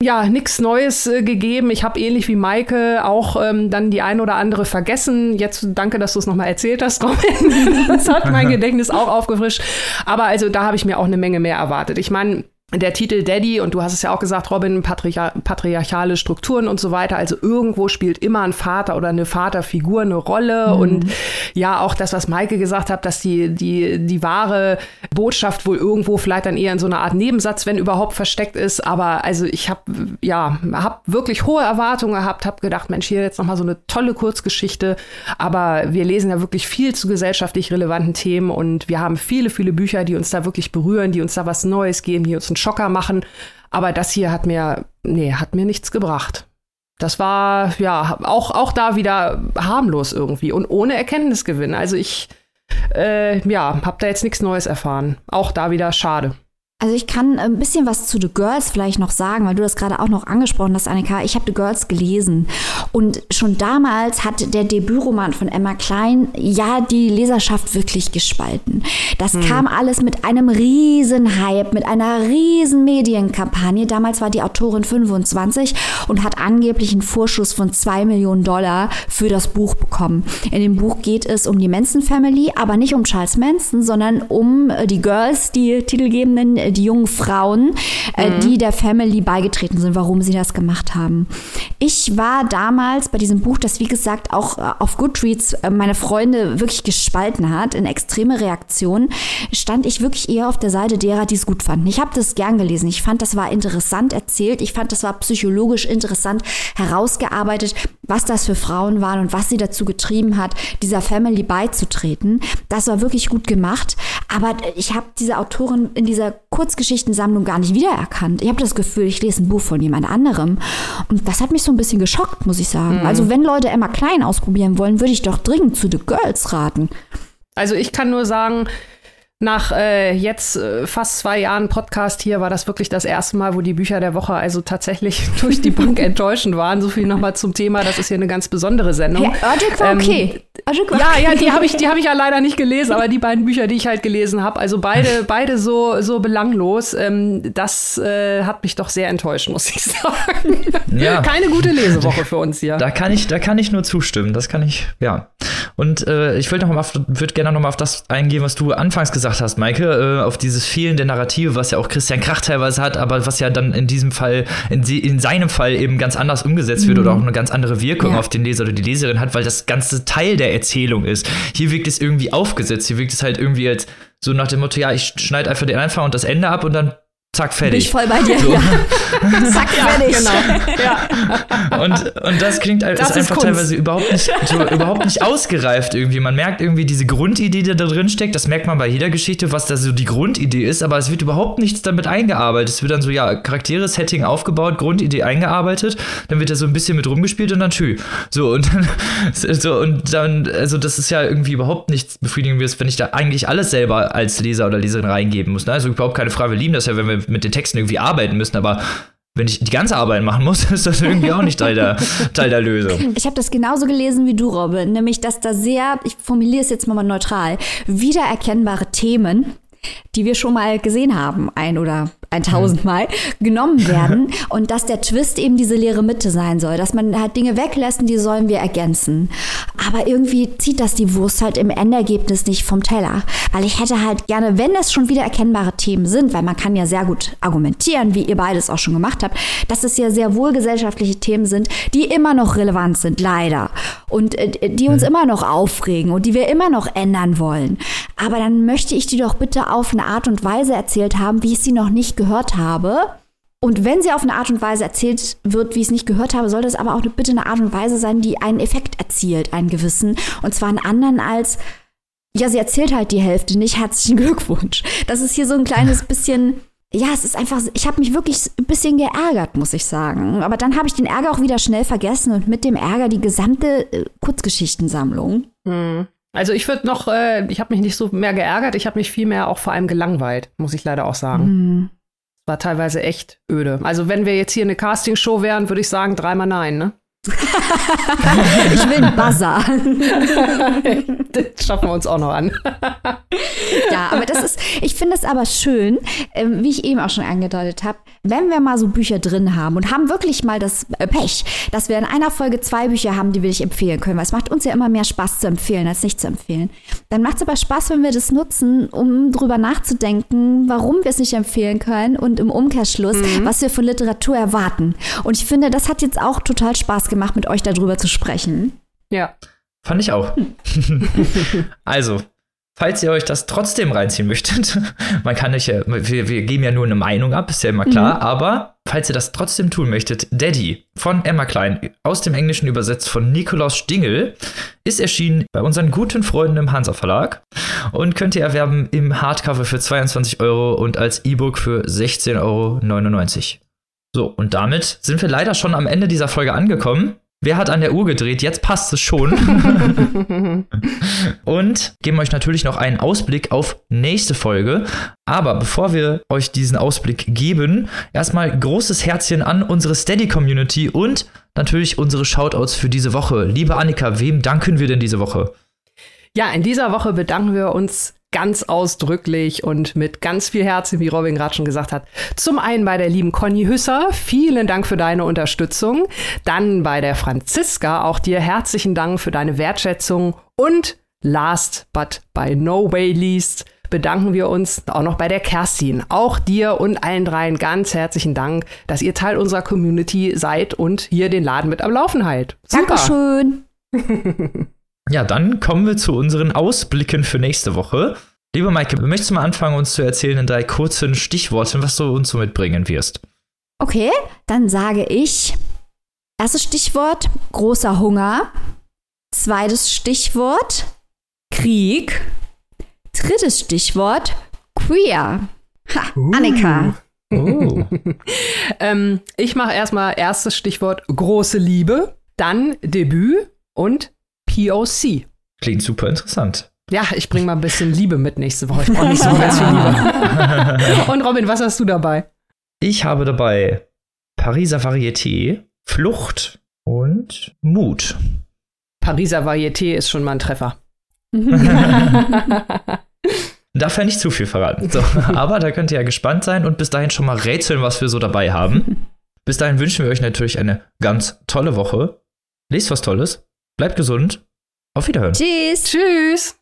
ja, nichts Neues äh, gegeben. Ich habe ähnlich wie Maike auch ähm, dann die ein oder andere vergessen. Jetzt danke, dass du es nochmal erzählt hast, Robin. [laughs] das hat mein [laughs] Gedächtnis auch aufgefrischt. Aber also da habe ich mir auch eine Menge mehr erwartet. Ich meine, der Titel Daddy, und du hast es ja auch gesagt, Robin, patriarch patriarchale Strukturen und so weiter. Also irgendwo spielt immer ein Vater oder eine Vaterfigur eine Rolle. Mhm. Und ja, auch das, was Maike gesagt hat, dass die, die, die wahre Botschaft wohl irgendwo vielleicht dann eher in so einer Art Nebensatz, wenn überhaupt, versteckt ist. Aber also ich habe ja, hab wirklich hohe Erwartungen gehabt, habe gedacht, Mensch, hier jetzt nochmal so eine tolle Kurzgeschichte. Aber wir lesen ja wirklich viel zu gesellschaftlich relevanten Themen und wir haben viele, viele Bücher, die uns da wirklich berühren, die uns da was Neues geben, die uns ein Schocker machen. Aber das hier hat mir, nee, hat mir nichts gebracht. Das war ja auch, auch da wieder harmlos irgendwie und ohne Erkenntnisgewinn. Also ich, äh, ja, habe da jetzt nichts Neues erfahren. Auch da wieder schade. Also ich kann ein bisschen was zu The Girls vielleicht noch sagen, weil du das gerade auch noch angesprochen hast, Annika. Ich habe The Girls gelesen und schon damals hat der Debütroman von Emma Klein ja die Leserschaft wirklich gespalten. Das hm. kam alles mit einem riesen Hype, mit einer riesen Medienkampagne. Damals war die Autorin 25 und hat angeblich einen Vorschuss von zwei Millionen Dollar für das Buch bekommen. In dem Buch geht es um die Manson Family, aber nicht um Charles Manson, sondern um äh, die Girls, die titelgebenden die jungen Frauen, äh, mhm. die der Family beigetreten sind, warum sie das gemacht haben. Ich war damals bei diesem Buch, das wie gesagt auch äh, auf Goodreads äh, meine Freunde wirklich gespalten hat, in extreme Reaktionen, stand ich wirklich eher auf der Seite derer, die es gut fanden. Ich habe das gern gelesen. Ich fand, das war interessant erzählt. Ich fand, das war psychologisch interessant herausgearbeitet, was das für Frauen waren und was sie dazu getrieben hat, dieser Family beizutreten. Das war wirklich gut gemacht. Aber ich habe diese Autorin in dieser Kurzgeschichtensammlung gar nicht wiedererkannt. Ich habe das Gefühl, ich lese ein Buch von jemand anderem. Und das hat mich so ein bisschen geschockt, muss ich sagen. Mhm. Also wenn Leute Emma Klein ausprobieren wollen, würde ich doch dringend zu The Girls raten. Also ich kann nur sagen, nach äh, jetzt äh, fast zwei Jahren Podcast hier war das wirklich das erste Mal, wo die Bücher der Woche also tatsächlich [laughs] durch die Bank enttäuschend waren. So viel nochmal zum Thema. Das ist hier eine ganz besondere Sendung. Ja, Ördig war Ähm, okay. Ördig war Ja, okay. ja, die habe ich, die habe ich ja leider nicht gelesen, aber die beiden Bücher, die ich halt gelesen habe, also beide, [laughs] beide so, so belanglos. Ähm, das äh, hat mich doch sehr enttäuscht, muss ich [laughs] sagen. Ja. Keine gute Lesewoche für uns hier. Da kann ich, da kann ich nur zustimmen. Das kann ich, ja. Und äh, ich will noch mal, auf- würd gerne noch mal auf das eingehen, was du anfangs gesagt hast, Maike, äh, auf dieses fehlende Narrative, was ja auch Christian Krach teilweise hat, aber was ja dann in diesem Fall, in, sie- in seinem Fall eben ganz anders umgesetzt wird oder auch eine ganz andere Wirkung Ja. auf den Leser oder die Leserin hat, weil das ganze Teil der Erzählung ist. Hier wirkt es irgendwie aufgesetzt, hier wirkt es halt irgendwie als so nach dem Motto, ja, ich schneide einfach den Anfang und das Ende ab und dann zack, Bin ich fertig. voll bei dir. So. Ja. [laughs] Zack, fertig. Genau. Ja. Und, und das klingt Das ist ist einfach Kunst. teilweise überhaupt nicht, so, überhaupt nicht ausgereift irgendwie. Man merkt irgendwie diese Grundidee, die da drin steckt, das merkt man bei jeder Geschichte, was da so die Grundidee ist, aber es wird überhaupt nichts damit eingearbeitet. Es wird dann so, ja, Charaktere, Setting aufgebaut, Grundidee eingearbeitet, dann wird da so ein bisschen mit rumgespielt und dann tschü. So, und dann, [laughs] so, und dann, also das ist ja irgendwie überhaupt nichts Befriedigendes, wenn ich da eigentlich alles selber als Leser oder Leserin reingeben muss. Ne? Also überhaupt keine Frage, wir lieben das ja, wenn wir mit den Texten irgendwie arbeiten müssen, aber wenn ich die ganze Arbeit machen muss, [laughs] ist das irgendwie auch nicht Teil der, Teil der Lösung. Ich habe das genauso gelesen wie du, Robin, nämlich dass da sehr, ich formuliere es jetzt mal neutral, wiedererkennbare Themen, die wir schon mal gesehen haben, ein oder tausendmal, [laughs] genommen werden und dass der Twist eben diese leere Mitte sein soll, dass man halt Dinge weglässt und die sollen wir ergänzen. Aber irgendwie zieht das die Wurst halt im Endergebnis nicht vom Teller, weil ich hätte halt gerne, wenn es schon wieder erkennbare Themen sind, weil man kann ja sehr gut argumentieren, wie ihr beides auch schon gemacht habt, dass es ja sehr wohl gesellschaftliche Themen sind, die immer noch relevant sind, leider. Und äh, die uns immer noch aufregen und die wir immer noch ändern wollen. Aber dann möchte ich die doch bitte auf eine Art und Weise erzählt haben, wie ich sie noch nicht gehört habe. Und wenn sie auf eine Art und Weise erzählt wird, wie ich es nicht gehört habe, soll das aber auch bitte eine Art und Weise sein, die einen Effekt erzielt, einen gewissen. Und zwar einen anderen als, ja, sie erzählt halt die Hälfte nicht, herzlichen Glückwunsch. Das ist hier so ein kleines bisschen, ja, es ist einfach, ich habe mich wirklich ein bisschen geärgert, muss ich sagen. Aber dann habe ich den Ärger auch wieder schnell vergessen und mit dem Ärger die gesamte äh, Kurzgeschichtensammlung. Also ich würde noch, äh, ich habe mich nicht so mehr geärgert, ich habe mich viel mehr auch vor allem gelangweilt, muss ich leider auch sagen. War teilweise echt öde. Also wenn wir jetzt hier eine Castingshow wären, würde ich sagen, dreimal nein, ne? [laughs] Ich will einen Buzzer. [laughs] Das schaffen wir uns auch noch an. [laughs] Ja, aber das ist, ich finde es aber schön, ähm, wie ich eben auch schon angedeutet habe, wenn wir mal so Bücher drin haben und haben wirklich mal das äh, Pech, dass wir in einer Folge zwei Bücher haben, die wir nicht empfehlen können, weil es macht uns ja immer mehr Spaß zu empfehlen, als nicht zu empfehlen. Dann macht es aber Spaß, wenn wir das nutzen, um drüber nachzudenken, warum wir es nicht empfehlen können und im Umkehrschluss, was wir von Literatur erwarten. Und ich finde, das hat jetzt auch total Spaß gemacht, mit euch darüber zu sprechen. Ja. Fand ich auch. [laughs] [laughs] also, falls ihr euch das trotzdem reinziehen möchtet, [laughs] man kann nicht, ja- wir, wir geben ja nur eine Meinung ab, ist ja immer klar, aber falls ihr das trotzdem tun möchtet, Daddy von Emma Klein, aus dem Englischen übersetzt von Nikolaus Stingel, ist erschienen bei unseren guten Freunden im Hansa Verlag und könnt ihr erwerben im Hardcover für 22 Euro und als E-Book für 16,99 Euro. So, und damit sind wir leider schon am Ende dieser Folge angekommen. Wer hat an der Uhr gedreht? Jetzt passt es schon. [laughs] und geben euch natürlich noch einen Ausblick auf nächste Folge. Aber bevor wir euch diesen Ausblick geben, erstmal großes Herzchen an unsere Steady-Community und natürlich unsere Shoutouts für diese Woche. Liebe Annika, wem danken wir denn diese Woche? Ja, in dieser Woche bedanken wir uns ganz ausdrücklich und mit ganz viel Herzen, wie Robin gerade schon gesagt hat. Zum einen bei der lieben Conny Hüsser, vielen Dank für deine Unterstützung. Dann bei der Franziska, auch dir herzlichen Dank für deine Wertschätzung. Und last but by no way least bedanken wir uns auch noch bei der Kerstin. Auch dir und allen dreien ganz herzlichen Dank, dass ihr Teil unserer Community seid und hier den Laden mit am Laufen halt. Super. Dankeschön. [laughs] Ja, dann kommen wir zu unseren Ausblicken für nächste Woche. Liebe Maike, möchtest du mal anfangen, uns zu erzählen in drei kurzen Stichworten, was du uns so mitbringen wirst? Okay, dann sage ich, erstes Stichwort, großer Hunger. Zweites Stichwort, Krieg. Drittes Stichwort, queer. Ha, Annika. Oh. [laughs] Ähm, ich mache erstmal erstes Stichwort große Liebe, dann Debüt und POC. Klingt super interessant. Ja, ich bringe mal ein bisschen Liebe mit nächste Woche. Ich brauche nicht so ganz viel Liebe. [laughs] Und Robin, was hast du dabei? Ich habe dabei Pariser Varieté, Flucht und Mut. Pariser Varieté ist schon mal ein Treffer. [laughs] Darf ja nicht zu viel verraten. So, aber da könnt ihr ja gespannt sein und bis dahin schon mal rätseln, was wir so dabei haben. Bis dahin wünschen wir euch natürlich eine ganz tolle Woche. Lest was Tolles, bleibt gesund. Auf Wiederhören. Tschüss. Tschüss.